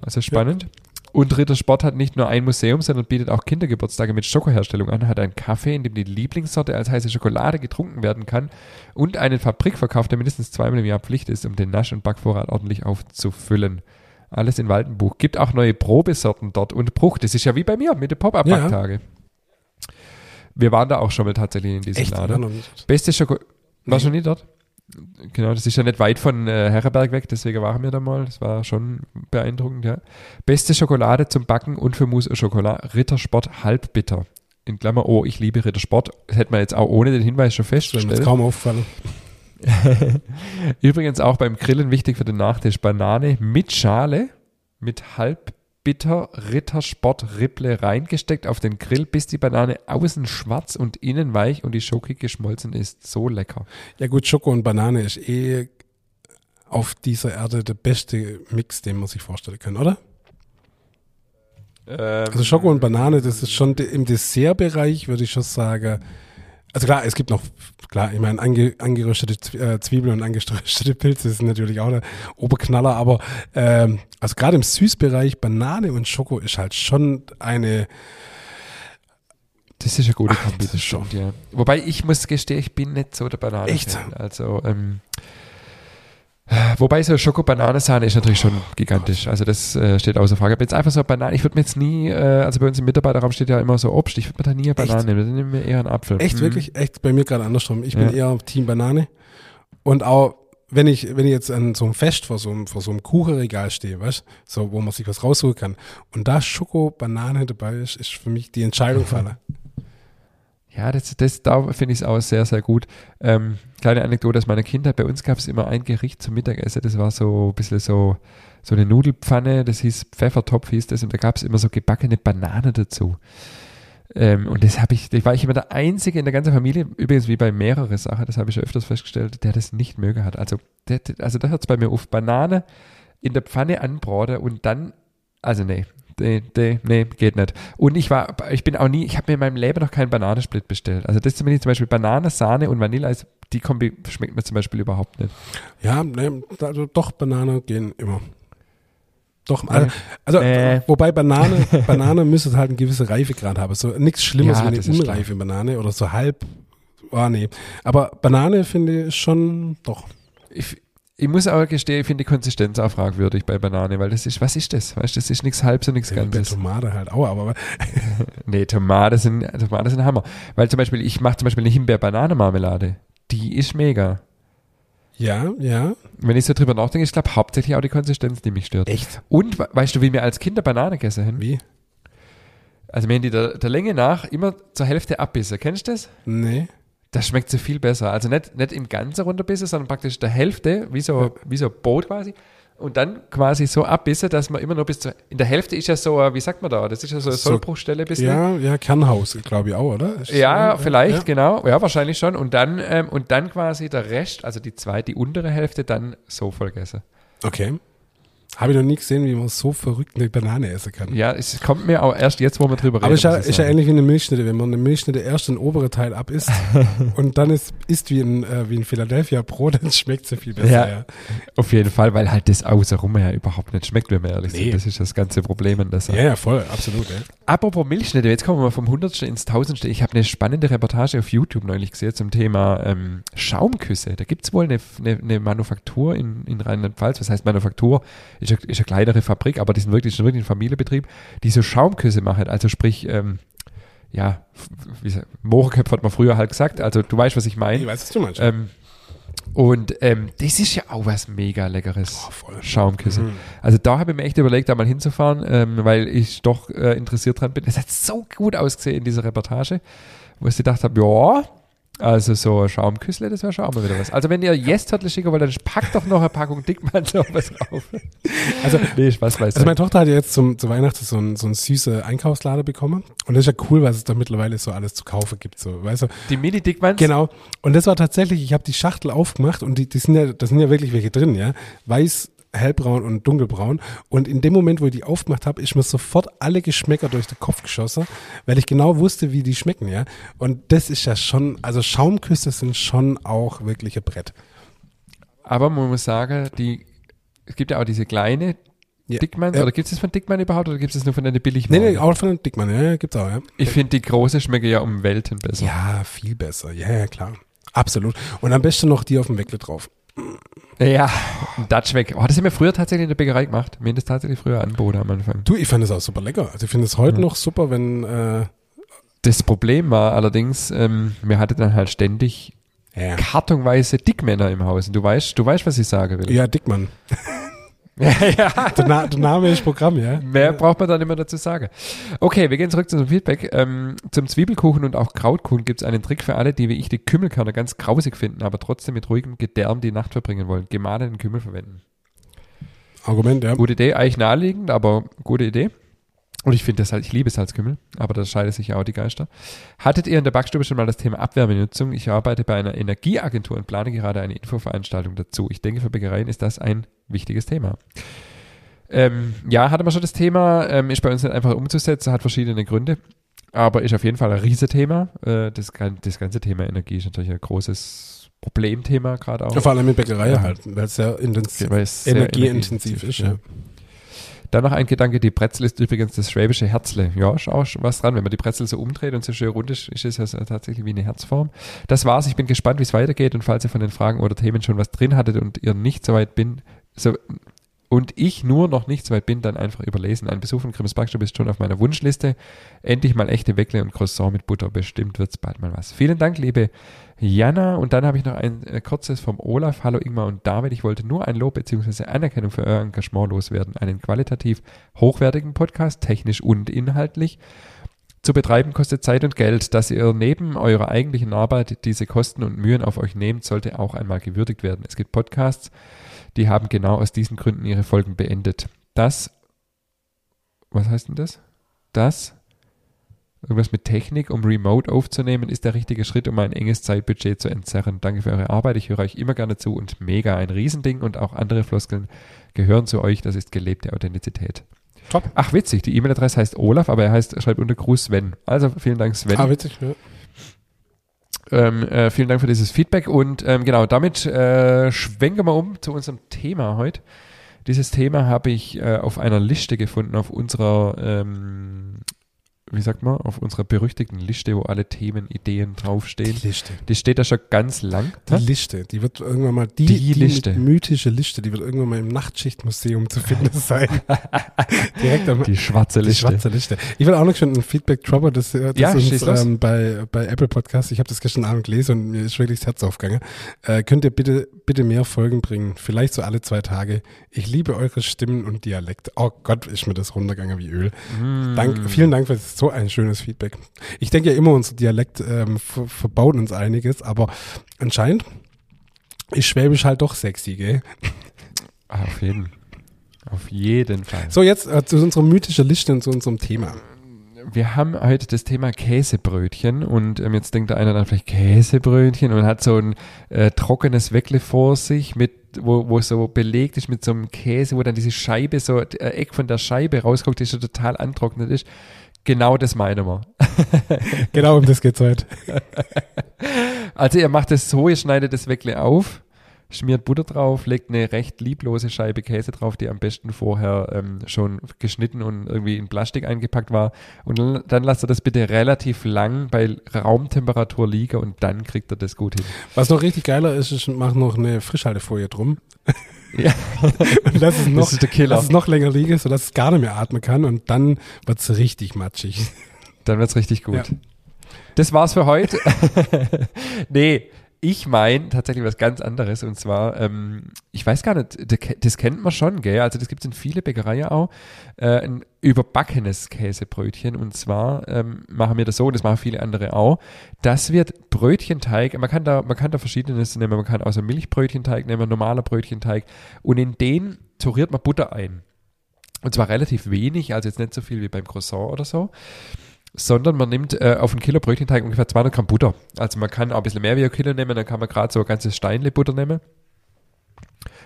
Also spannend. Und Ritter Sport hat nicht nur ein Museum, sondern bietet auch Kindergeburtstage mit Schokoherstellung an, hat einen Kaffee, in dem die Lieblingssorte als heiße Schokolade getrunken werden kann und einen Fabrikverkauf, der mindestens zweimal im Jahr Pflicht ist, um den Nasch- und Backvorrat ordentlich aufzufüllen. Alles in Waldenbuch. Gibt auch neue Probesorten dort und Bruch. Das ist ja wie bei mir mit den Pop-Up-Backtage. Wir waren da auch schon mal tatsächlich in diesem Echt? Laden. Ja. Beste Schokolade. War schon nie dort? Genau, das ist ja nicht weit von äh, Herreberg weg, deswegen waren wir da mal. Das war schon beeindruckend, ja. Beste Schokolade zum Backen und für Mousse au Chocolat, Rittersport halbbitter. In Klammer, oh, ich liebe Rittersport. Das hätte man jetzt auch ohne den Hinweis schon Das mir jetzt festgestellt. kaum aufgefallen. Übrigens auch beim Grillen wichtig für den Nachtisch. Banane mit Schale, mit halbbitter Rittersport Ripple reingesteckt auf den Grill, bis die Banane außen schwarz und innen weich und die Schoki geschmolzen ist. So lecker. Ja gut, Schoko und Banane ist eh auf dieser Erde der beste Mix, den man sich vorstellen kann, oder? Also Schoko und Banane, das ist schon im Dessertbereich, würde ich schon sagen. Also klar, es gibt noch, klar, ich meine, ange, angeröstete äh, Zwiebeln und angeröstete Pilze sind natürlich auch der Oberknaller, aber ähm, also gerade im Süßbereich Banane und Schoko ist halt schon eine, Das ist eine gute Ach, Kombi, das ist schon- ja. Wobei ich muss gestehen, ich bin nicht so der Banane. Echt? Also, ähm, wobei so Schoko-Bananensahne ist natürlich schon gigantisch. Also das äh, steht außer Frage. Aber jetzt einfach so Banane, ich würde mir jetzt nie, äh, also bei uns im Mitarbeiterraum steht ja immer so Obst, ich würde mir da nie eine Banane Echt? nehmen, dann nehmen wir eher einen Apfel. echt Mhm. wirklich, echt bei mir gerade andersrum. Ich bin Ja. eher Team Banane und auch wenn ich, wenn ich jetzt an so einem Fest vor so einem, vor so einem Kuchenregal stehe, weißt so, wo man sich was rausholen kann und da Schoko, Banane dabei ist, ist für mich die Entscheidung falle. Ja, das, das, da finde ich es auch sehr, sehr gut. Ähm, kleine Anekdote aus meiner Kindheit. Bei uns gab es immer ein Gericht zum Mittagessen. Das war so ein bisschen so, so eine Nudelpfanne. Das hieß Pfeffertopf, hieß das. Und da gab es immer so gebackene Banane dazu. Ähm, und das habe ich, da war ich immer der Einzige in der ganzen Familie, übrigens wie bei mehreren Sachen, das habe ich schon öfters festgestellt, der das nicht möge hat. Also, der- also da hört es bei mir auf. Banane in der Pfanne anbraten und dann, also nee, nee, nee, nee, geht nicht. Und ich war, ich bin auch nie, ich habe mir in meinem Leben noch keinen Bananensplit bestellt. Also das zumindest zum Beispiel Banane, Sahne und Vanilleeis, die Kombi schmeckt mir zum Beispiel überhaupt nicht. Ja, ne, also doch, Banane gehen immer. Doch, also, Nee. also Nee. wobei Banane, Banane müsste halt eine gewisse Reifegrad haben. So nichts Schlimmes Ja, wie eine unreife Banane oder so halb. Ah, nee. Aber Banane finde ich schon doch. Ich, ich muss aber gestehen, ich finde die Konsistenz auch fragwürdig bei Banane, weil das ist, was ist das? Weißt du, das ist nichts halbs und nichts Ja, wie bei Ganzes. Tomate halt auch, aber Nee, Tomaten sind, Tomaten sind Hammer. Weil zum Beispiel, ich mache zum Beispiel eine Himbeer-Banane-Marmelade. Die ist mega. ja, ja. Wenn ich so drüber nachdenke, ich glaube hauptsächlich auch die Konsistenz, die mich stört. Echt? Und we- weißt du, wie wir als Kinder Banane gegessen haben? Wie? Also wir haben die der, der Länge nach immer zur Hälfte abbissen. Kennst du das? Nee. Das schmeckt so viel besser. Also nicht, nicht im Ganzen runterbissen, sondern praktisch der Hälfte, wie so, Ja. wie so ein Boot quasi. Und dann quasi so abbissen, dass man immer nur bis zur, in der Hälfte ist ja so, wie sagt man da, das ist ja so eine So- Sollbruchstelle bisschen. Ja, ja, Kernhaus, glaube ich auch, oder? Ist- Ja, vielleicht, Ja. genau. Ja, wahrscheinlich schon. Und dann, ähm, und dann quasi der Rest, also die zweite, die untere Hälfte, dann so vollgegessen. Okay. Habe ich noch nie gesehen, wie man so verrückt eine Banane essen kann. Ja, es kommt mir auch erst jetzt, wo wir drüber reden. Aber ja, muss ich ist ja ähnlich wie eine Milchschnitte. Wenn man eine Milchschnitte erst den oberen Teil abisst und dann ist, isst wie ein, äh, wie ein Philadelphia Brot, dann schmeckt sie viel besser. Ja. Ja. Auf jeden Fall, weil halt das außenrum ja überhaupt nicht schmeckt, wenn wir ehrlich Nee. sind. Das ist das ganze Problem an der Sache. Ja, ja, voll, absolut. Ja. Apropos Milchschnitte, jetzt kommen wir mal vom Hundertste ins Tausendste. Ich habe eine spannende Reportage auf YouTube neulich gesehen zum Thema ähm, Schaumküsse. Da gibt es wohl eine, eine, eine Manufaktur in, in Rheinland-Pfalz. Was heißt Manufaktur? Ist eine, ist eine kleinere Fabrik, aber die sind wirklich, ist wirklich ein Familienbetrieb, die so Schaumküsse machen. Also sprich, ähm, ja, wie Mohrenköpfe hat man früher halt gesagt. Also du weißt, was ich Ich meine. weiß, was du meinst. Ähm, und ähm, das ist ja auch was mega Leckeres. Oh, voll. Schaumküsse. Mhm. Also da habe ich mir echt überlegt, da mal hinzufahren, ähm, weil ich doch äh, interessiert dran bin. Es hat so gut ausgesehen in dieser Reportage, wo ich gedacht habe, ja, also so Schaumküssle, das wäre schon auch mal wieder was. Also wenn ihr Yes-Turtle schicken wollt, dann packt doch noch eine Packung Dickmann so was drauf. Also, nee, Spaß also beiseite. meine Tochter hat ja jetzt zum, zu Weihnachten so ein, so ein süße Einkaufslade bekommen. Und das ist ja cool, weil es da mittlerweile so alles zu kaufen gibt. So, weißt du? Die Mini-Dickmanns, Genau. Und das war tatsächlich, ich habe die Schachtel aufgemacht und die, die sind ja, da sind ja wirklich welche drin, ja. Weiß, hellbraun und dunkelbraun. Und in dem Moment, wo ich die aufgemacht habe, ist mir sofort alle Geschmäcker durch den Kopf geschossen, weil ich genau wusste, wie die schmecken, ja. Und das ist ja schon, also Schaumküsse sind schon auch wirklich ein Brett. aber man muss sagen, die, es gibt ja auch diese kleine Ja. Dickmanns, Ja. oder gibt es das von Dickmann überhaupt, oder gibt es das nur von der billig Nee, nee, auch von Dickmann, ja, ja, gibt's auch, ja. Ich finde, die große schmecke ja um Welten besser. Ja, viel besser. Ja, ja, klar. Absolut. Und am besten noch die auf dem Weckle drauf. Ja, Dutch weg. Oh, das haben wir früher tatsächlich in der Bäckerei gemacht. Haben das tatsächlich früher anboten am Anfang. Du, ich fand es auch super lecker. Also ich finde es heute Ja. noch super, wenn, äh, Das Problem war allerdings, ähm, wir hatten dann halt ständig ja, kartonweise Dickmänner im Haus. Und du weißt, du weißt, was ich sagen will. ja Dickmann. Ja. ja. Der, Na der Name ist Programm, ja. Mehr braucht man dann immer dazu sagen. Okay, wir gehen zurück zu unserem Feedback. Ähm, zum Zwiebelkuchen und auch Krautkuchen gibt es einen Trick für alle, die wie ich die Kümmelkörner ganz grausig finden, aber trotzdem mit ruhigem Gedärm die Nacht verbringen wollen. Gemahlenen Kümmel verwenden. Argument, ja. Gute Idee, eigentlich naheliegend, aber gute Idee. Und ich finde das halt, ich liebe Salzkümmel, aber da scheiden sich ja auch die Geister. Hattet ihr in der Backstube schon mal das Thema Abwärmenutzung? Ich arbeite bei einer Energieagentur und plane gerade eine Infoveranstaltung dazu. Ich denke, für Bäckereien ist das ein wichtiges Thema. Ähm, ja, hatte man schon das Thema, ähm, ist bei uns nicht einfach umzusetzen, hat verschiedene Gründe, aber ist auf jeden Fall ein Riesenthema. Äh, das, das ganze Thema Energie ist natürlich ein großes Problemthema gerade auch. Ja, Vor allem mit Bäckerei Ja. halt, weil es sehr intensiv, Weil es sehr energieintensiv ist. Ja. Dann noch ein Gedanke, die Brezel ist übrigens das schwäbische Herzle. Ja, ist auch was dran. Wenn man die Brezel so umdreht und so schön rund ist, ist es ja tatsächlich wie eine Herzform. Das war's. Ich bin gespannt, wie es weitergeht und falls ihr von den Fragen oder Themen schon was drin hattet und ihr nicht so weit bin, so, und ich nur noch nicht so weit bin, dann einfach überlesen. Ein Besuch von Grimms Backstube ist schon auf meiner Wunschliste. Endlich mal echte Weckle und Croissant mit Butter. Bestimmt wird's bald mal was. Vielen Dank, liebe Jana. Und dann habe ich noch ein äh, kurzes vom Olaf. Hallo Ingmar und David. Ich wollte nur ein Lob bzw. Anerkennung für euer Engagement loswerden. Einen qualitativ hochwertigen Podcast, technisch und inhaltlich. Zu betreiben kostet Zeit und Geld. Dass ihr neben eurer eigentlichen Arbeit diese Kosten und Mühen auf euch nehmt, sollte auch einmal gewürdigt werden. Es gibt Podcasts, die haben genau aus diesen Gründen ihre Folgen beendet. Das, was heißt denn das? Das, irgendwas mit Technik, um Remote aufzunehmen, ist der richtige Schritt, um ein enges Zeitbudget zu entzerren. Danke für eure Arbeit. Ich höre euch immer gerne zu und mega ein Riesending und auch andere Floskeln gehören zu euch. Das ist gelebte Authentizität. Top. Ach, witzig. Die E-Mail-Adresse heißt Olaf, aber er heißt, schreibt unter Gruß Sven. Also vielen Dank, Sven. Ah, witzig, ja. Ähm, äh, vielen Dank für dieses Feedback und ähm, genau, damit äh, schwenken wir um zu unserem Thema heute. Dieses Thema habe ich äh, auf einer Liste gefunden auf unserer ähm, wie sagt man, auf unserer berüchtigten Liste, wo alle Themen, Ideen draufstehen. Die Liste. Die steht da schon ganz lang. Die Liste, die wird irgendwann mal, die, Die Liste. mythische Liste, die wird irgendwann mal im Nachtschichtmuseum zu finden sein. Direkt am, Die schwarze die Liste. schwarze Liste. Ich will auch noch schon ein Feedback droppen, das, äh, das Ja, uns ähm, bei, bei Apple Podcast, ich habe das gestern Abend gelesen und mir ist wirklich das Herz aufgegangen. Äh, könnt ihr bitte, bitte mehr Folgen bringen? Vielleicht so alle zwei Tage. Ich liebe eure Stimmen und Dialekt. Oh Gott, ist mir das runtergegangen wie Öl. Mm. Dank, vielen Dank für so ein schönes Feedback. Ich denke ja immer, unser Dialekt ähm, ver verbaut uns einiges, aber anscheinend ist Schwäbisch halt doch sexy, gell? Ah, Auf jeden. Auf jeden Fall. So, jetzt äh, zu unserer mythischen Liste und zu unserem Thema. Wir haben heute das Thema Käsebrötchen und ähm, jetzt denkt der eine dann vielleicht Käsebrötchen und hat so ein äh, trockenes Weckle vor sich mit wo, wo so belegt ist mit so einem Käse, wo dann diese Scheibe, so äh, Eck von der Scheibe rausguckt, die schon total antrocknet ist. Genau das meinen wir. Genau um das geht's heute. Also ihr macht es so, ihr schneidet das Weckle auf, schmiert Butter drauf, legt eine recht lieblose Scheibe Käse drauf, die am besten vorher ähm, schon geschnitten und irgendwie in Plastik eingepackt war. Und dann, dann lasst ihr das bitte relativ lang bei Raumtemperatur liegen und dann kriegt ihr das gut hin. Was noch richtig geiler ist, ist, mach noch eine Frischhaltefolie drum. Ja. Und lass es noch, lass es noch länger liegen, sodass es gar nicht mehr atmen kann und dann wird's richtig matschig. Dann wird's richtig gut. Ja. Das war's für heute. nee, ich meine tatsächlich was ganz anderes und zwar, ähm, ich weiß gar nicht, das ke- das kennt man schon, gell? Also das gibt's in viele Bäckereien auch, äh, ein überbackenes Käsebrötchen und zwar ähm, machen wir das so und das machen viele andere auch. Das wird Brötchenteig, man kann da, man kann da verschiedenes nehmen, man kann außer Milchbrötchenteig nehmen, normaler Brötchenteig und in den zuriert man Butter ein. Und zwar relativ wenig, also jetzt nicht so viel wie beim Croissant oder so sondern man nimmt äh, auf ein Kilo Brötchenteig ungefähr 200 Gramm Butter. Also man kann auch ein bisschen mehr wie ein Kilo nehmen, dann kann man gerade so ein ganzes Steinle Butter nehmen,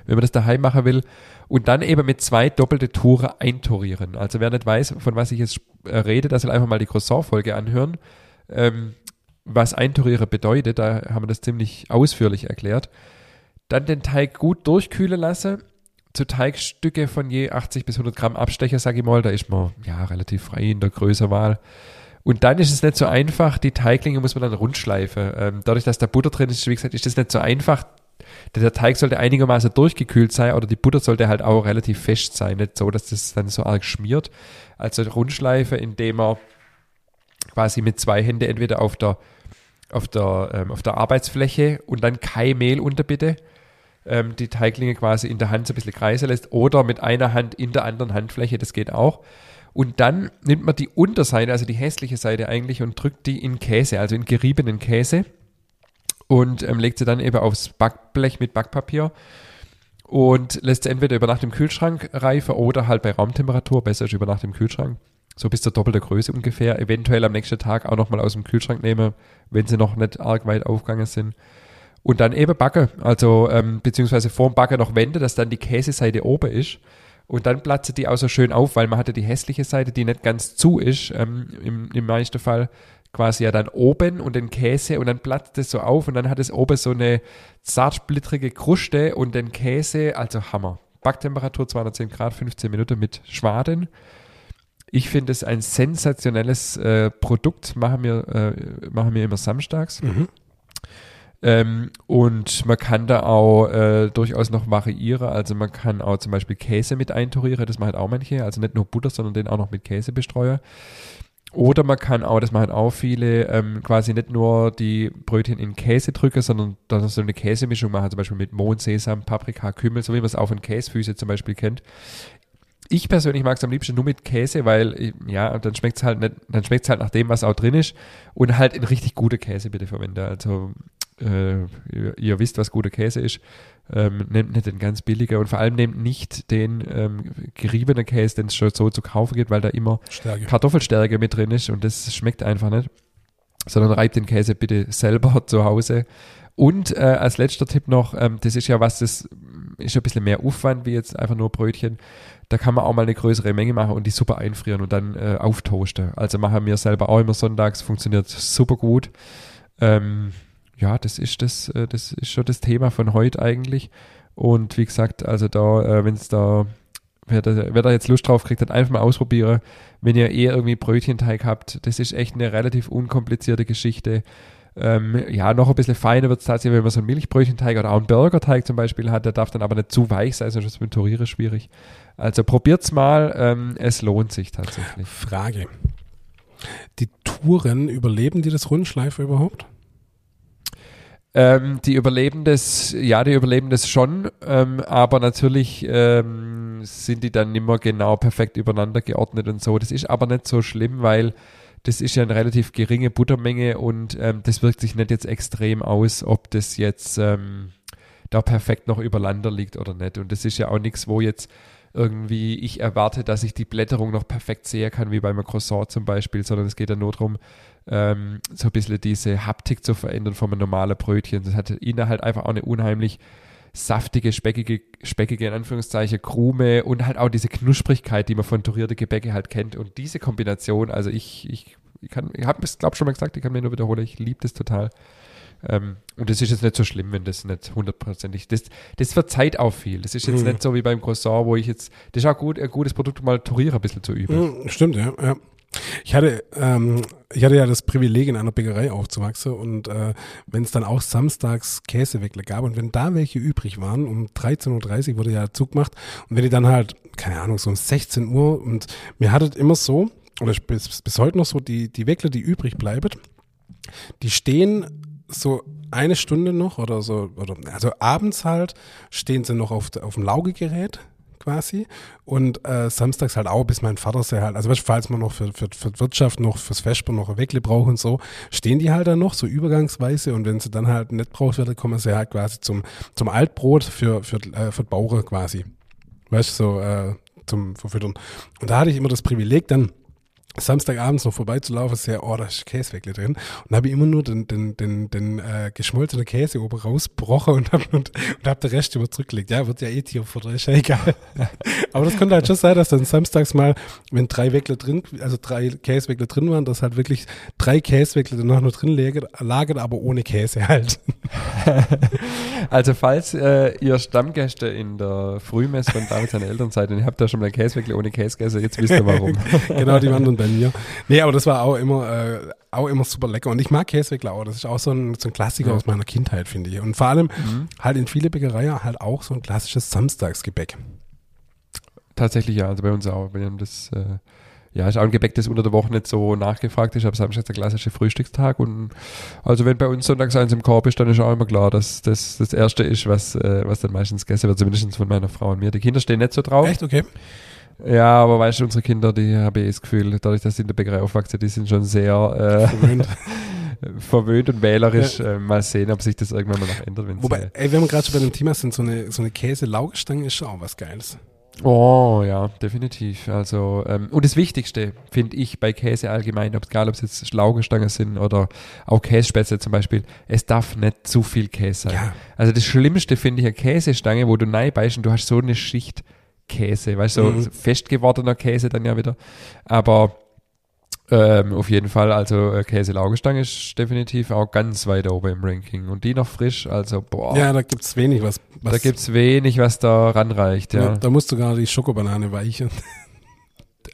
wenn man das daheim machen will. Und dann eben mit zwei doppelte Tore einturieren. Also wer nicht weiß, von was ich jetzt äh, rede, der soll einfach mal die Croissant-Folge anhören. Ähm, was Einturieren bedeutet, da haben wir das ziemlich ausführlich erklärt. Dann den Teig gut durchkühlen lassen zu Teigstücke von je 80 bis 100 Gramm Abstecher, sage ich mal. Da ist man ja relativ frei in der Größewahl. Und dann ist es nicht so einfach, die Teiglinge muss man dann rundschleifen. Ähm, dadurch, dass da Butter drin ist, wie gesagt, ist das nicht so einfach. Der Teig sollte einigermaßen durchgekühlt sein oder die Butter sollte halt auch relativ fest sein, nicht so, dass das dann so arg schmiert. Also rundschleife, indem man quasi mit zwei Händen entweder auf der, auf der, ähm, auf der Arbeitsfläche und dann kein Mehl unter bitte ähm, die Teiglinge quasi in der Hand so ein bisschen kreisen lässt oder mit einer Hand in der anderen Handfläche, das geht auch. Und dann nimmt man die Unterseite, also die hässliche Seite eigentlich, und drückt die in Käse, also in geriebenen Käse und ähm, legt sie dann eben aufs Backblech mit Backpapier und lässt sie entweder über Nacht im Kühlschrank reifen oder halt bei Raumtemperatur, besser ist über Nacht im Kühlschrank, so bis zur doppelten Größe ungefähr, eventuell am nächsten Tag auch nochmal aus dem Kühlschrank nehmen, wenn sie noch nicht arg weit aufgegangen sind. Und dann eben backe, also ähm, beziehungsweise vorm Backen noch wende, dass dann die Käseseite oben ist. Und dann platzt die auch so schön auf, weil man hatte die hässliche Seite, die nicht ganz zu ist, ähm, im, im meisten Fall quasi ja dann oben und den Käse und dann platzt es so auf und dann hat es oben so eine zartsplittrige Kruste und den Käse, also Hammer. Backtemperatur 210 Grad, 15 Minuten mit Schwaden. Ich finde es ein sensationelles äh, Produkt, machen wir, äh, machen wir immer samstags. Mhm. Ähm, und man kann da auch äh, durchaus noch variieren. Also man kann auch zum Beispiel Käse mit einturieren, das machen auch manche. Also nicht nur Butter, sondern den auch noch mit Käse bestreuen. Oder man kann auch, das machen auch viele, ähm, quasi nicht nur die Brötchen in Käse drücken, sondern dann so eine Käsemischung machen, zum Beispiel mit Mohn, Sesam, Paprika, Kümmel, so wie man es auch von Käsefüße zum Beispiel kennt. Ich persönlich mag es am liebsten nur mit Käse, weil, ja, dann schmeckt es halt nicht, dann schmeckt halt nach dem, was auch drin ist. Und halt in richtig gute Käse bitte verwende. Also, äh, ihr, ihr wisst, was guter Käse ist. Ähm, nehmt nicht den ganz billiger und vor allem nehmt nicht den ähm, geriebenen Käse, den es schon so zu kaufen gibt, weil da immer Stärke. Kartoffelstärke mit drin ist und das schmeckt einfach nicht. Sondern reibt den Käse bitte selber zu Hause. Und äh, als letzter Tipp noch, ähm, das ist ja was, das ist ein bisschen mehr Aufwand wie jetzt einfach nur Brötchen. Da kann man auch mal eine größere Menge machen und die super einfrieren und dann äh, auftoasten. Also machen wir selber auch immer sonntags, funktioniert super gut. Ähm, ja, das ist das, äh, das ist schon das Thema von heute eigentlich. Und wie gesagt, also da, äh, wenn es da wer da, wer da jetzt Lust drauf kriegt, dann einfach mal ausprobieren. Wenn ihr eher irgendwie Brötchenteig habt, das ist echt eine relativ unkomplizierte Geschichte. Ähm, ja, noch ein bisschen feiner wird es tatsächlich, wenn man so einen Milchbrötchenteig oder auch einen Burgerteig zum Beispiel hat. Der darf dann aber nicht zu weich sein, sonst ist es mit Toriere schwierig. Also probiert's mal, ähm, es lohnt sich tatsächlich. Frage. Die Touren, überleben die das Rundschleife überhaupt? Ähm, die überleben das, ja, die überleben das schon, ähm, aber natürlich ähm, sind die dann immer genau perfekt übereinander geordnet und so. Das ist aber nicht so schlimm, weil das ist ja eine relativ geringe Buttermenge und ähm, das wirkt sich nicht jetzt extrem aus, ob das jetzt ähm, da perfekt noch übereinander liegt oder nicht. Und das ist ja auch nichts, wo jetzt irgendwie ich erwarte, dass ich die Blätterung noch perfekt sehen kann, wie beim Croissant zum Beispiel, sondern es geht ja nur darum, ähm, so ein bisschen diese Haptik zu verändern von einem normalen Brötchen. Das hat innen halt einfach auch eine unheimlich saftige, speckige, speckige in Anführungszeichen Krume und halt auch diese Knusprigkeit, die man von tourierte Gebäcke halt kennt. Und diese Kombination, also ich, ich, ich kann, ich habe es glaube schon mal gesagt, ich kann mir nur wiederholen, ich liebe das total. Ähm, und das ist jetzt nicht so schlimm, wenn das nicht hundertprozentig, das, das verzeiht auch viel. Das ist jetzt Mhm. nicht so wie beim Croissant, wo ich jetzt, das ist auch gut, ein gutes Produkt, um mal Touriere ein bisschen zu üben. Mhm, stimmt, ja. ja. Ich hatte, ähm, ich hatte ja das Privileg, in einer Bäckerei aufzuwachsen und äh, wenn es dann auch samstags Käseweckler gab und wenn da welche übrig waren, um 13.30 Uhr wurde ja Zug gemacht und wenn die dann halt, keine Ahnung, so um 16 Uhr und mir hat es immer so, oder bis, bis heute noch so, die, die Weckler, die übrig bleiben, die stehen so eine Stunde noch oder so, oder also abends halt stehen sie noch auf, auf dem Laugegerät quasi und äh, samstags halt auch, bis mein Vater sie halt, also weißt, falls man noch für, für, für Wirtschaft noch fürs Vesper noch ein Weckle braucht und so, stehen die halt dann noch so übergangsweise und wenn sie dann halt nicht braucht werden, kommen sie halt quasi zum, zum Altbrot für, für, äh, für die Bauern quasi. Weißt du, so äh, zum Verfüttern. Und da hatte ich immer das Privileg, dann Samstagabends noch vorbeizulaufen, sehr, oh, da ist Käseweckle drin. Und da habe ich immer nur den, den, den, den äh, geschmolzenen Käse oben rausbrochen und habe und, und hab den Rest immer zurückgelegt. Ja, wird ja eh Tierfutter, ist ja egal. Aber das könnte halt schon sein, dass dann samstags mal, wenn drei Weckle drin, also drei Käseweckle drin waren, dass halt wirklich drei Käseweckle danach nur drin lagern, aber ohne Käse halt. Also falls äh, ihr Stammgäste in der Frühmesse von David seinen Eltern seid und ihr habt da schon mal ein Käseweckle ohne Käse gegessen, jetzt wisst ihr warum. genau, die waren dann bei mir. Nee, aber das war auch immer, äh, auch immer super lecker. Und ich mag Käseweckler auch. Das ist auch so ein, so ein Klassiker Ja. aus meiner Kindheit, finde ich. Und vor allem Mhm. halt in viele Bäckereien halt auch so ein klassisches Samstagsgebäck. Tatsächlich ja, also bei uns auch. Wir haben das, äh, ja, ist auch ein Gebäck, das unter der Woche nicht so nachgefragt ist, aber Samstag ist der klassische Frühstückstag und also wenn bei uns sonntags eins im Korb ist, dann ist auch immer klar, dass das das Erste ist, was, äh, was dann meistens gegessen wird, zumindest von meiner Frau und mir. Die Kinder stehen nicht so drauf. Echt? Okay. Ja, aber weißt du, unsere Kinder, die habe ich das Gefühl, dadurch, dass sie in der Bäckerei aufwachsen, die sind schon sehr Verwöhnt. äh, verwöhnt und wählerisch. Äh, mal sehen, ob sich das irgendwann mal noch ändert. Wobei, ey, wenn wir gerade schon bei dem Thema sind, so eine, so eine Käse-Laugestange ist schon auch was Geiles. Oh ja, definitiv. Also ähm, und das Wichtigste finde ich bei Käse allgemein, ob egal ob es jetzt Schlaugestangen sind oder auch Kässpätzle zum Beispiel, es darf nicht zu viel Käse sein. Ja. Also das Schlimmste finde ich eine Käsestange, wo du beißt und du hast so eine Schicht Käse, weißt du, so Mhm. so fest gewordener Käse dann ja wieder. Aber ähm, auf jeden Fall, also äh, Käse-Laugestange ist definitiv auch ganz weit oben im Ranking. Und die noch frisch, also boah, Ja, da gibt's wenig was. was da gibt's wenig, was da ranreicht, ja. ja. Da musst du gar die Schokobanane weichen.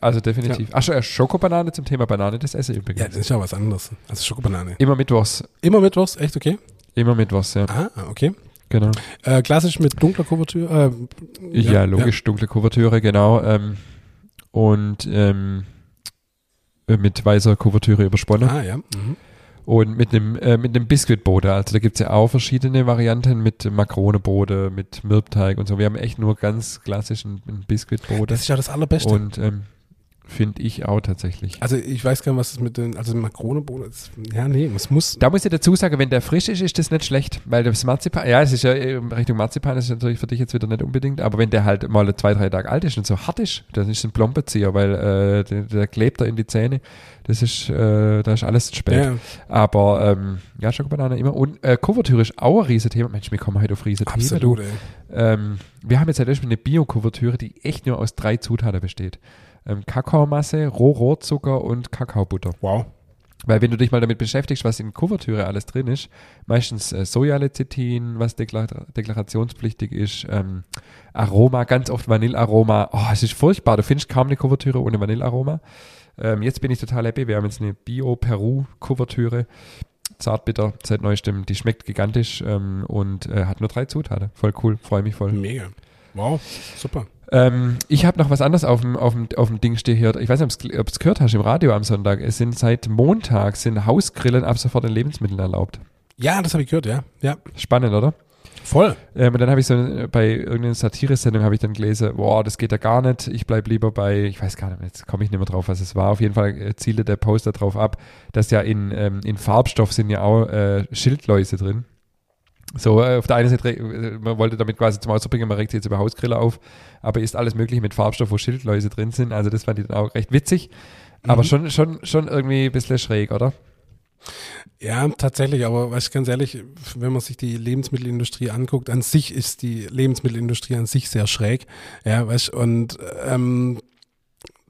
Also definitiv. Ach schon, äh, Schokobanane zum Thema Banane, das esse ich übrigens. Ja, das ist ja was anderes. Also Schokobanane. Immer mittwochs. Immer Mittwochs, echt okay? Immer mittwochs, ja. Ah, okay. Genau. Äh, klassisch mit dunkler Kuvertür. Äh, Ja, logisch, dunkle Kuvertüre, genau. Ähm, und ähm, äh, mit weißer Kuvertüre übersponnen. Ah, ja. Mhm. Und mit einem äh, mit einem Biskuitboden. Also da gibt's ja auch verschiedene Varianten mit Makroneboden, mit Mürbteig und so. Wir haben echt nur ganz klassischen einen Biskuitboden. Das ist ja das Allerbeste. Und ähm, finde ich auch tatsächlich. also ich weiß gar nicht, was das mit den, also Makronebohnen ist. Ja, nee, es muss. Da muss ich dazu sagen, wenn der frisch ist, ist das nicht schlecht, weil das Marzipan, ja, es ist ja in Richtung Marzipan, ist natürlich für dich jetzt wieder nicht unbedingt, aber wenn der halt mal zwei, drei Tage alt ist und so hart ist, dann ist es ein Plombezieher, weil äh, der, der klebt da in die Zähne, das ist, äh, da ist alles zu spät. Ja, Aber ähm, ja, Schokobanane immer. Und äh, Kuvertüre ist auch ein Riesenthema. Mensch, wir kommen heute auf Riesenthemen. absolut, ey. Ähm, wir haben jetzt halt erstmal eine Bio-Kuvertüre, die echt nur aus drei Zutaten besteht. Ähm, Kakaomasse, Rohrzucker und Kakaobutter. Wow. Weil wenn du dich mal damit beschäftigst, was in Kuvertüre alles drin ist, meistens äh, Sojalecithin, was deklar deklarationspflichtig ist, ähm, Aroma, ganz oft Vanillaroma. Oh, es ist furchtbar. Du findest kaum eine Kuvertüre ohne Vanillaroma. Ähm, jetzt bin ich total happy. Wir haben jetzt eine Bio-Peru-Kuvertüre. Zartbitter seit neuestem. Die schmeckt gigantisch ähm, und äh, hat nur drei Zutaten. Voll cool. Freue mich voll. Mega. Wow, super. Ähm, ich habe noch was anderes auf dem, auf dem, auf dem Ding stehen hier. Ich weiß nicht, ob du es gehört hast im Radio am Sonntag. Es sind seit Montag sind Hausgrillen ab sofort in Lebensmitteln erlaubt. Ja, das habe ich gehört, ja. ja. Spannend, oder? Voll. Ähm, und dann habe ich so bei irgendeiner Satire-Sendung habe ich dann gelesen, boah, das geht ja gar nicht. Ich bleib lieber bei, ich weiß gar nicht, jetzt komme ich nicht mehr drauf, was es war. Auf jeden Fall äh, zielte der Poster drauf ab, dass ja in, ähm, in Farbstoff sind ja auch äh, Schildläuse drin. So, äh, auf der einen Seite, äh, man wollte damit quasi zum Ausdruck bringen, man regt sich jetzt über Hausgriller auf, aber ist alles mögliche mit Farbstoff, wo Schildläuse drin sind. Also das fand ich dann auch recht witzig, aber mhm. schon, schon, schon irgendwie ein bisschen schräg, oder? Ja, tatsächlich, aber weiß ich ganz ehrlich, wenn man sich die Lebensmittelindustrie anguckt, an sich ist die Lebensmittelindustrie an sich sehr schräg. Ja, weißt und ähm,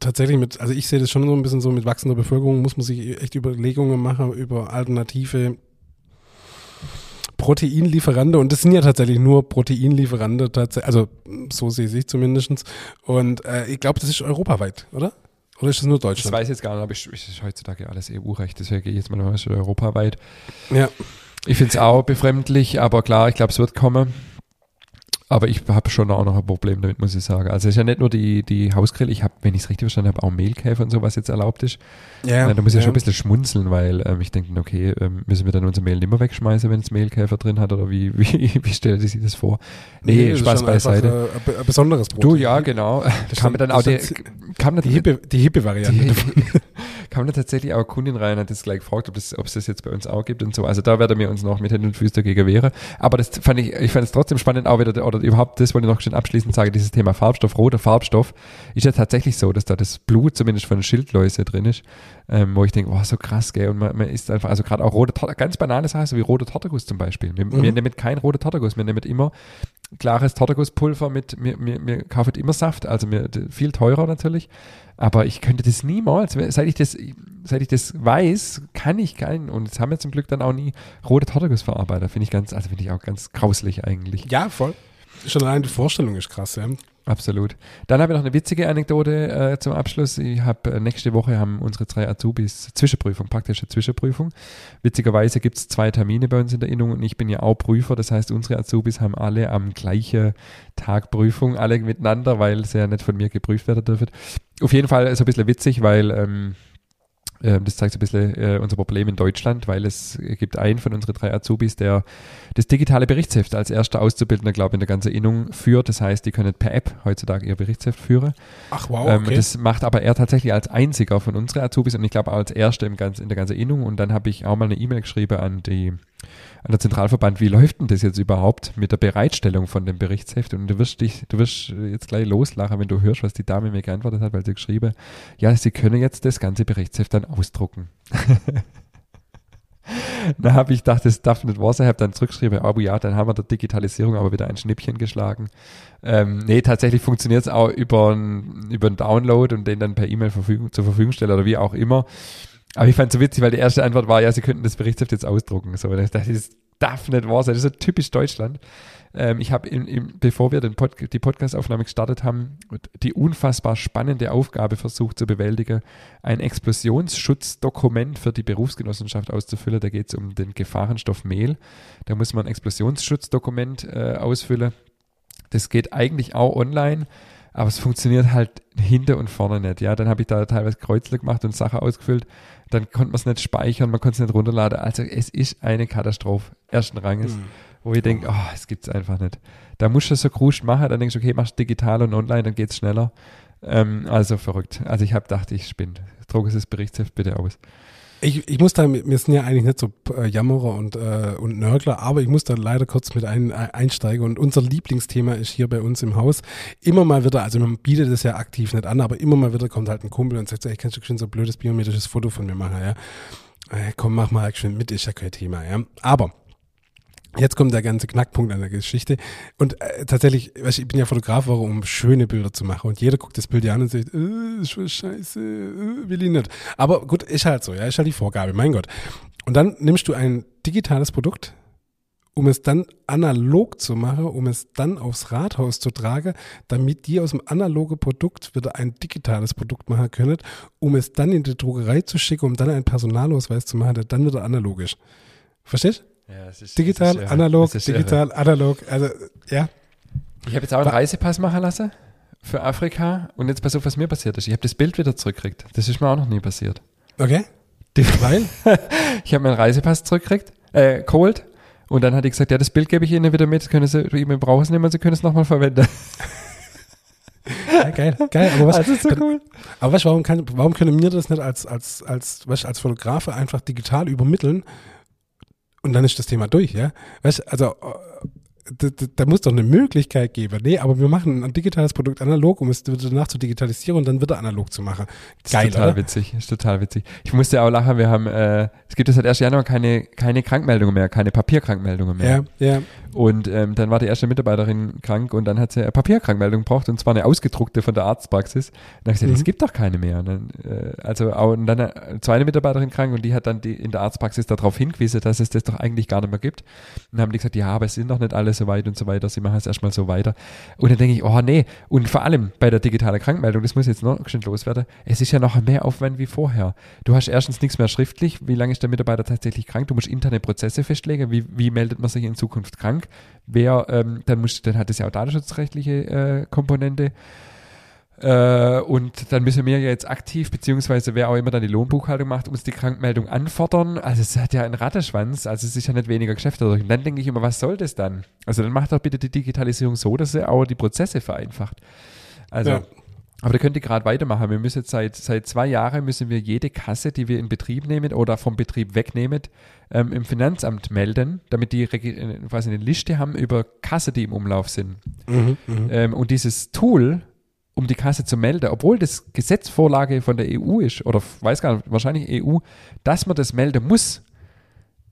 tatsächlich mit, also ich sehe das schon so ein bisschen so mit wachsender Bevölkerung, muss man sich echt Überlegungen machen über alternative Proteinlieferante und das sind ja tatsächlich nur Proteinlieferante, also so sehe ich zumindest. Und äh, ich glaube, das ist europaweit, oder? Oder ist das nur Deutschland? Das weiß ich jetzt gar nicht, aber es ist heutzutage alles EU-Recht, deswegen gehe ich jetzt mal europaweit. Ja. Ich finde es auch befremdlich, aber klar, ich glaube, es wird kommen. Aber ich habe schon auch noch ein Problem damit, muss ich sagen. Also es ist ja nicht nur die, die Hausgrill, ich habe, wenn ich es richtig verstanden habe, auch Mehlkäfer und so, was jetzt erlaubt ist. Ja, ja, da muss ich ja. schon ein bisschen schmunzeln, weil ähm, ich denke, okay, ähm, müssen wir dann unser Mehl nicht mehr wegschmeißen, wenn es Mehlkäfer drin hat oder wie, wie, wie stellt sich das vor? Nee, nee Spaß beiseite. Ein, ein besonderes Brot. Du, ja, genau. Das kam dann auch die, kam die, hippe, die hippe Variante. Die, kam da tatsächlich auch eine Kundin rein und hat das gleich gefragt, ob es das, das jetzt bei uns auch gibt und so. Also da werden wir uns noch mit Händen und Füßen dagegen wehren. Aber das fand ich, ich fand es trotzdem spannend, auch wieder, oder überhaupt, das wollte ich noch schon abschließend sagen, dieses Thema Farbstoff, roter Farbstoff, ist ja tatsächlich so, dass da das Blut zumindest von Schildläuse drin ist, ähm, wo ich denke, wow, so krass, gell, und man, man isst einfach, also gerade auch rote ganz banale Sachen, wie roter Torteguss zum Beispiel. Wir, mhm. wir nehmen kein roter Torteguss, wir nehmen immer klares Tortegusspulver mit, mir, mir, mir kauft immer Saft, also mir, viel teurer natürlich. Aber ich könnte das niemals, seit ich das, seit ich das weiß, kann ich keinen. Und jetzt haben wir zum Glück dann auch nie rote Tortegusverarbeiter. Finde ich ganz, also finde ich auch ganz grauslich eigentlich. Ja, voll. Schon allein die Vorstellung ist krass, ja. Absolut. Dann habe ich noch eine witzige Anekdote äh, zum Abschluss. Ich habe äh, nächste Woche haben unsere drei Azubis Zwischenprüfung, praktische Zwischenprüfung. Witzigerweise gibt es zwei Termine bei uns in der Innung und ich bin ja auch Prüfer. Das heißt, unsere Azubis haben alle am gleichen Tag Prüfung, alle miteinander, weil sie ja nicht von mir geprüft werden dürfen. Auf jeden Fall so ein bisschen witzig, weil ähm, das zeigt so ein bisschen äh, unser Problem in Deutschland, weil es gibt einen von unseren drei Azubis, der das digitale Berichtsheft als erster Auszubildender, glaube ich, in der ganzen Innung führt. Das heißt, die können per App heutzutage ihr Berichtsheft führen. Ach wow, ähm, okay. Das macht aber er tatsächlich als einziger von unseren Azubis und ich glaube auch als erster im ganz, in der ganzen Innung. Und dann habe ich auch mal eine E-Mail geschrieben an die an der Zentralverband, wie läuft denn das jetzt überhaupt mit der Bereitstellung von dem Berichtsheft? Und du wirst dich, du wirst jetzt gleich loslachen, wenn du hörst, was die Dame mir geantwortet hat, weil sie geschrieben, ja, sie können jetzt das ganze Berichtsheft dann ausdrucken. da habe ich gedacht, das darf nicht wahr sein, habe dann zurückgeschrieben, aber ja, dann haben wir der Digitalisierung aber wieder ein Schnippchen geschlagen. Ähm, nee, tatsächlich funktioniert es auch über einen über Download und den dann per E-Mail zur Verfügung stellen oder wie auch immer. Aber ich fand es so witzig, weil die erste Antwort war, ja, sie könnten das Berichtsheft jetzt ausdrucken. So, das, das darf nicht wahr sein. Das ist so typisch Deutschland. Ähm, ich habe, bevor wir den Pod die Podcastaufnahme gestartet haben, die unfassbar spannende Aufgabe versucht zu bewältigen, ein Explosionsschutzdokkument für die Berufsgenossenschaft auszufüllen. Da geht es um den Gefahrenstoff Mehl. Da muss man ein Explosionsschutzdokkument äh, ausfüllen. Das geht eigentlich auch online aber es funktioniert halt hinter und vorne nicht. Ja, dann habe ich da teilweise Kreuzle gemacht und Sachen ausgefüllt. Dann konnte man es nicht speichern, man konnte es nicht runterladen. Also es ist eine Katastrophe ersten Ranges, mhm. wo ich denke, oh, es gibt es einfach nicht. Da musst du so kruscht machen, dann denkst du, okay, machst digital und online, dann geht es schneller. Ähm, also verrückt. Also ich habe gedacht, ich spinne. Druck es das Berichtsheft bitte aus. Ich, ich muss da, wir sind ja eigentlich nicht so äh, Jammerer und, äh, und Nörgler, aber ich muss da leider kurz mit ein, einsteigen. Und unser Lieblingsthema ist hier bei uns im Haus immer mal wieder, also man bietet es ja aktiv nicht an, aber immer mal wieder kommt halt ein Kumpel und sagt, so, ich kannst du schon so ein blödes biometrisches Foto von mir machen, ja. Äh, komm, mach mal schön mit, ist ja kein Thema, ja. Aber Jetzt kommt der ganze Knackpunkt an der Geschichte. Und äh, tatsächlich, weißt, du, ich bin ja Fotograf, um schöne Bilder zu machen. Und jeder guckt das Bild ja an und sagt, äh, ist schon scheiße, äh, will ich nicht. Aber gut, ist halt so, ja, ist halt die Vorgabe, mein Gott. Und dann nimmst du ein digitales Produkt, um es dann analog zu machen, um es dann aufs Rathaus zu tragen, damit die aus dem analogen Produkt wieder ein digitales Produkt machen können, um es dann in die Druckerei zu schicken, um dann einen Personalausweis zu machen, der dann wieder analog ist. Verstehst? Ja, es ist, Digital, es ist analog, digital, analog. Also, ja. Ich habe jetzt auch einen Reisepass machen lassen für Afrika und jetzt pass auf, was mir passiert ist. Ich habe das Bild wieder zurückgekriegt. Das ist mir auch noch nie passiert. Okay. Weil? Ich habe meinen Reisepass zurückgekriegt, äh, geholt und dann hat die gesagt, ja, das Bild gebe ich Ihnen wieder mit, können Sie, wir brauchen es nicht mehr, Sie können es nochmal verwenden. Ja, geil, geil. Aber was, Also so cool. aber weißt, warum, kann, warum können wir das nicht als, als, als, weißt, als Fotografe einfach digital übermitteln und dann ist das Thema durch, ja? Weißt, also, äh, da, da, da muss doch eine Möglichkeit geben. Nee, aber wir machen ein digitales Produkt analog, um es danach zu digitalisieren und dann wieder analog zu machen. Geil, ist total oder? witzig, ist total witzig. Ich musste auch lachen, wir haben, äh, es gibt jetzt seit 1. Januar keine, keine Krankmeldungen mehr, keine Papierkrankmeldungen mehr. Ja, ja. Und ähm, dann war die erste Mitarbeiterin krank und dann hat sie eine Papierkrankmeldung gebraucht und zwar eine ausgedruckte von der Arztpraxis. Und dann habe ich gesagt, Mhm. es gibt doch keine mehr. Und dann, äh, also auch, und dann eine zweite Mitarbeiterin krank und die hat dann die, in der Arztpraxis darauf hingewiesen, dass es das doch eigentlich gar nicht mehr gibt. Und dann haben die gesagt, ja, aber es sind doch nicht alle so weit und so weiter, sie machen es erstmal so weiter. Und dann denke ich, oh nee, und vor allem bei der digitalen Krankmeldung, das muss jetzt noch schön loswerden, es ist ja noch mehr Aufwand wie vorher. Du hast erstens nichts mehr schriftlich, wie lange ist der Mitarbeiter tatsächlich krank, du musst interne Prozesse festlegen, wie, wie meldet man sich in Zukunft krank, wer, ähm, dann muss, dann hat es ja auch datenschutzrechtliche äh, Komponente. Äh, und dann müssen wir ja jetzt aktiv, beziehungsweise wer auch immer dann die Lohnbuchhaltung macht, uns die Krankmeldung anfordern. Also es hat ja einen Rattenschwanz, also es ist ja nicht weniger Geschäft dadurch. Und dann denke ich immer, was soll das dann? Also dann macht doch bitte die Digitalisierung so, dass sie auch die Prozesse vereinfacht. Also, Ja. aber da könnt ihr gerade weitermachen. Wir müssen jetzt seit, seit zwei Jahren müssen wir jede Kasse, die wir in Betrieb nehmen oder vom Betrieb wegnehmen, ähm, im Finanzamt melden, damit die äh, quasi eine Liste haben über Kasse, die im Umlauf sind. Mhm, mhm. Ähm, und dieses Tool, um die Kasse zu melden, obwohl das Gesetzvorlage von der EU ist, oder weiß gar nicht, wahrscheinlich EU, dass man das melden muss,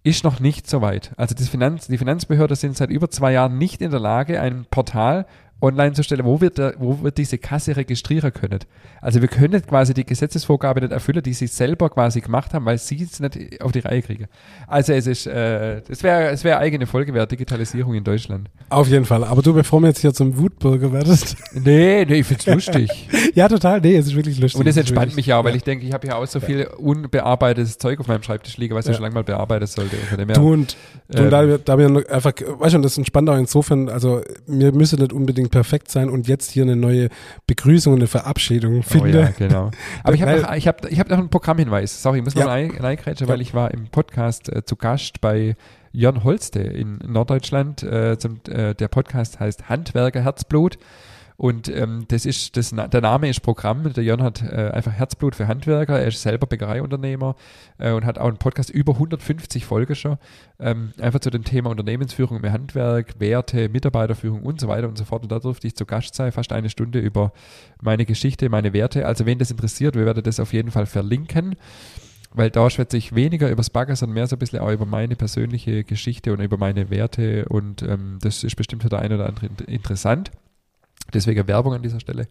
ist noch nicht so weit. Also das Finanz, die Finanzbehörden sind seit über zwei Jahren nicht in der Lage, ein Portal online zu stellen, wo wir, da, wo wir diese Kasse registrieren können. Also wir können quasi die Gesetzesvorgabe nicht erfüllen, die sie selber quasi gemacht haben, weil sie es nicht auf die Reihe kriegen. Also es ist, äh, es wäre es wäre eigene Folge wert, Digitalisierung in Deutschland. Auf jeden Fall. Aber du, bevor wir jetzt hier zum Wutbürger werdest. Nee, nee, ich find's lustig. ja, total. Nee, es ist wirklich lustig. Und Es ist entspannt wirklich- mich auch, weil ja. ich denke, ich habe ja auch so viel unbearbeitetes Zeug auf meinem Schreibtisch liegen, was ich Ja. schon lange mal bearbeiten sollte. Du und, du und ähm, da, wir, da wir einfach, weißt du, das entspannt auch insofern, also mir müsse nicht unbedingt perfekt sein und jetzt hier eine neue Begrüßung und eine Verabschiedung Oh finde. ja, genau. Aber ich habe noch, ich hab, ich hab noch einen Programmhinweis. Sorry, ich muss Ja. mal rein- reingrätschen, Ja. weil ich war im Podcast äh, zu Gast bei Jörn Holste in Norddeutschland. Äh, zum, äh, der Podcast heißt Handwerker Herzblut. Und ähm, das ist, das, der Name ist Programm. Der Jörn hat äh, einfach Herzblut für Handwerker. Er ist selber Bäckereiunternehmer äh, und hat auch einen Podcast über 150 Folgen schon. Ähm, einfach zu dem Thema Unternehmensführung im Handwerk, Werte, Mitarbeiterführung und so weiter und so fort. Und da durfte ich zu Gast sein, fast eine Stunde über meine Geschichte, meine Werte. Also wen das interessiert, wir werden das auf jeden Fall verlinken. Weil da schwätze ich weniger über das Bagger, sondern mehr so ein bisschen auch über meine persönliche Geschichte und über meine Werte. Und ähm, das ist bestimmt für der eine oder andere int- interessant. Deswegen Werbung an dieser Stelle.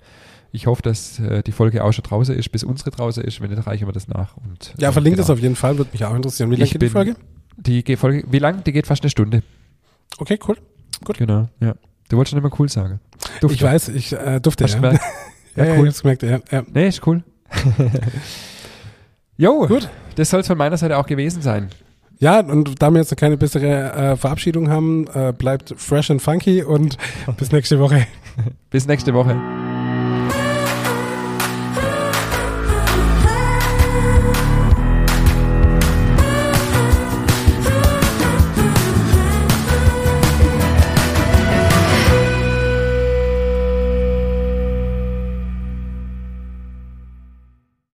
Ich hoffe, dass äh, die Folge auch schon draußen ist, bis unsere draußen ist. Wenn nicht, reichen wir das nach. Und, Ja, äh, verlinkt genau. es auf jeden Fall, würde mich auch interessieren. Wie lange geht die Folge? Die geht Folge, wie lang? Die geht fast eine Stunde. Okay, cool. Genau, ja. Du wolltest schon immer cool sagen. Dufte. Ich weiß, ich äh, durfte Hast ja. gemerkt? ja, Ja, ja, cool. ich hab's gemerkt, ja, ja. Nee, ist cool. jo, Gut. das soll es von meiner Seite auch gewesen sein. Ja, und da wir jetzt noch keine bessere äh, Verabschiedung haben, äh, bleibt fresh and funky und bis nächste Woche. Bis nächste Woche.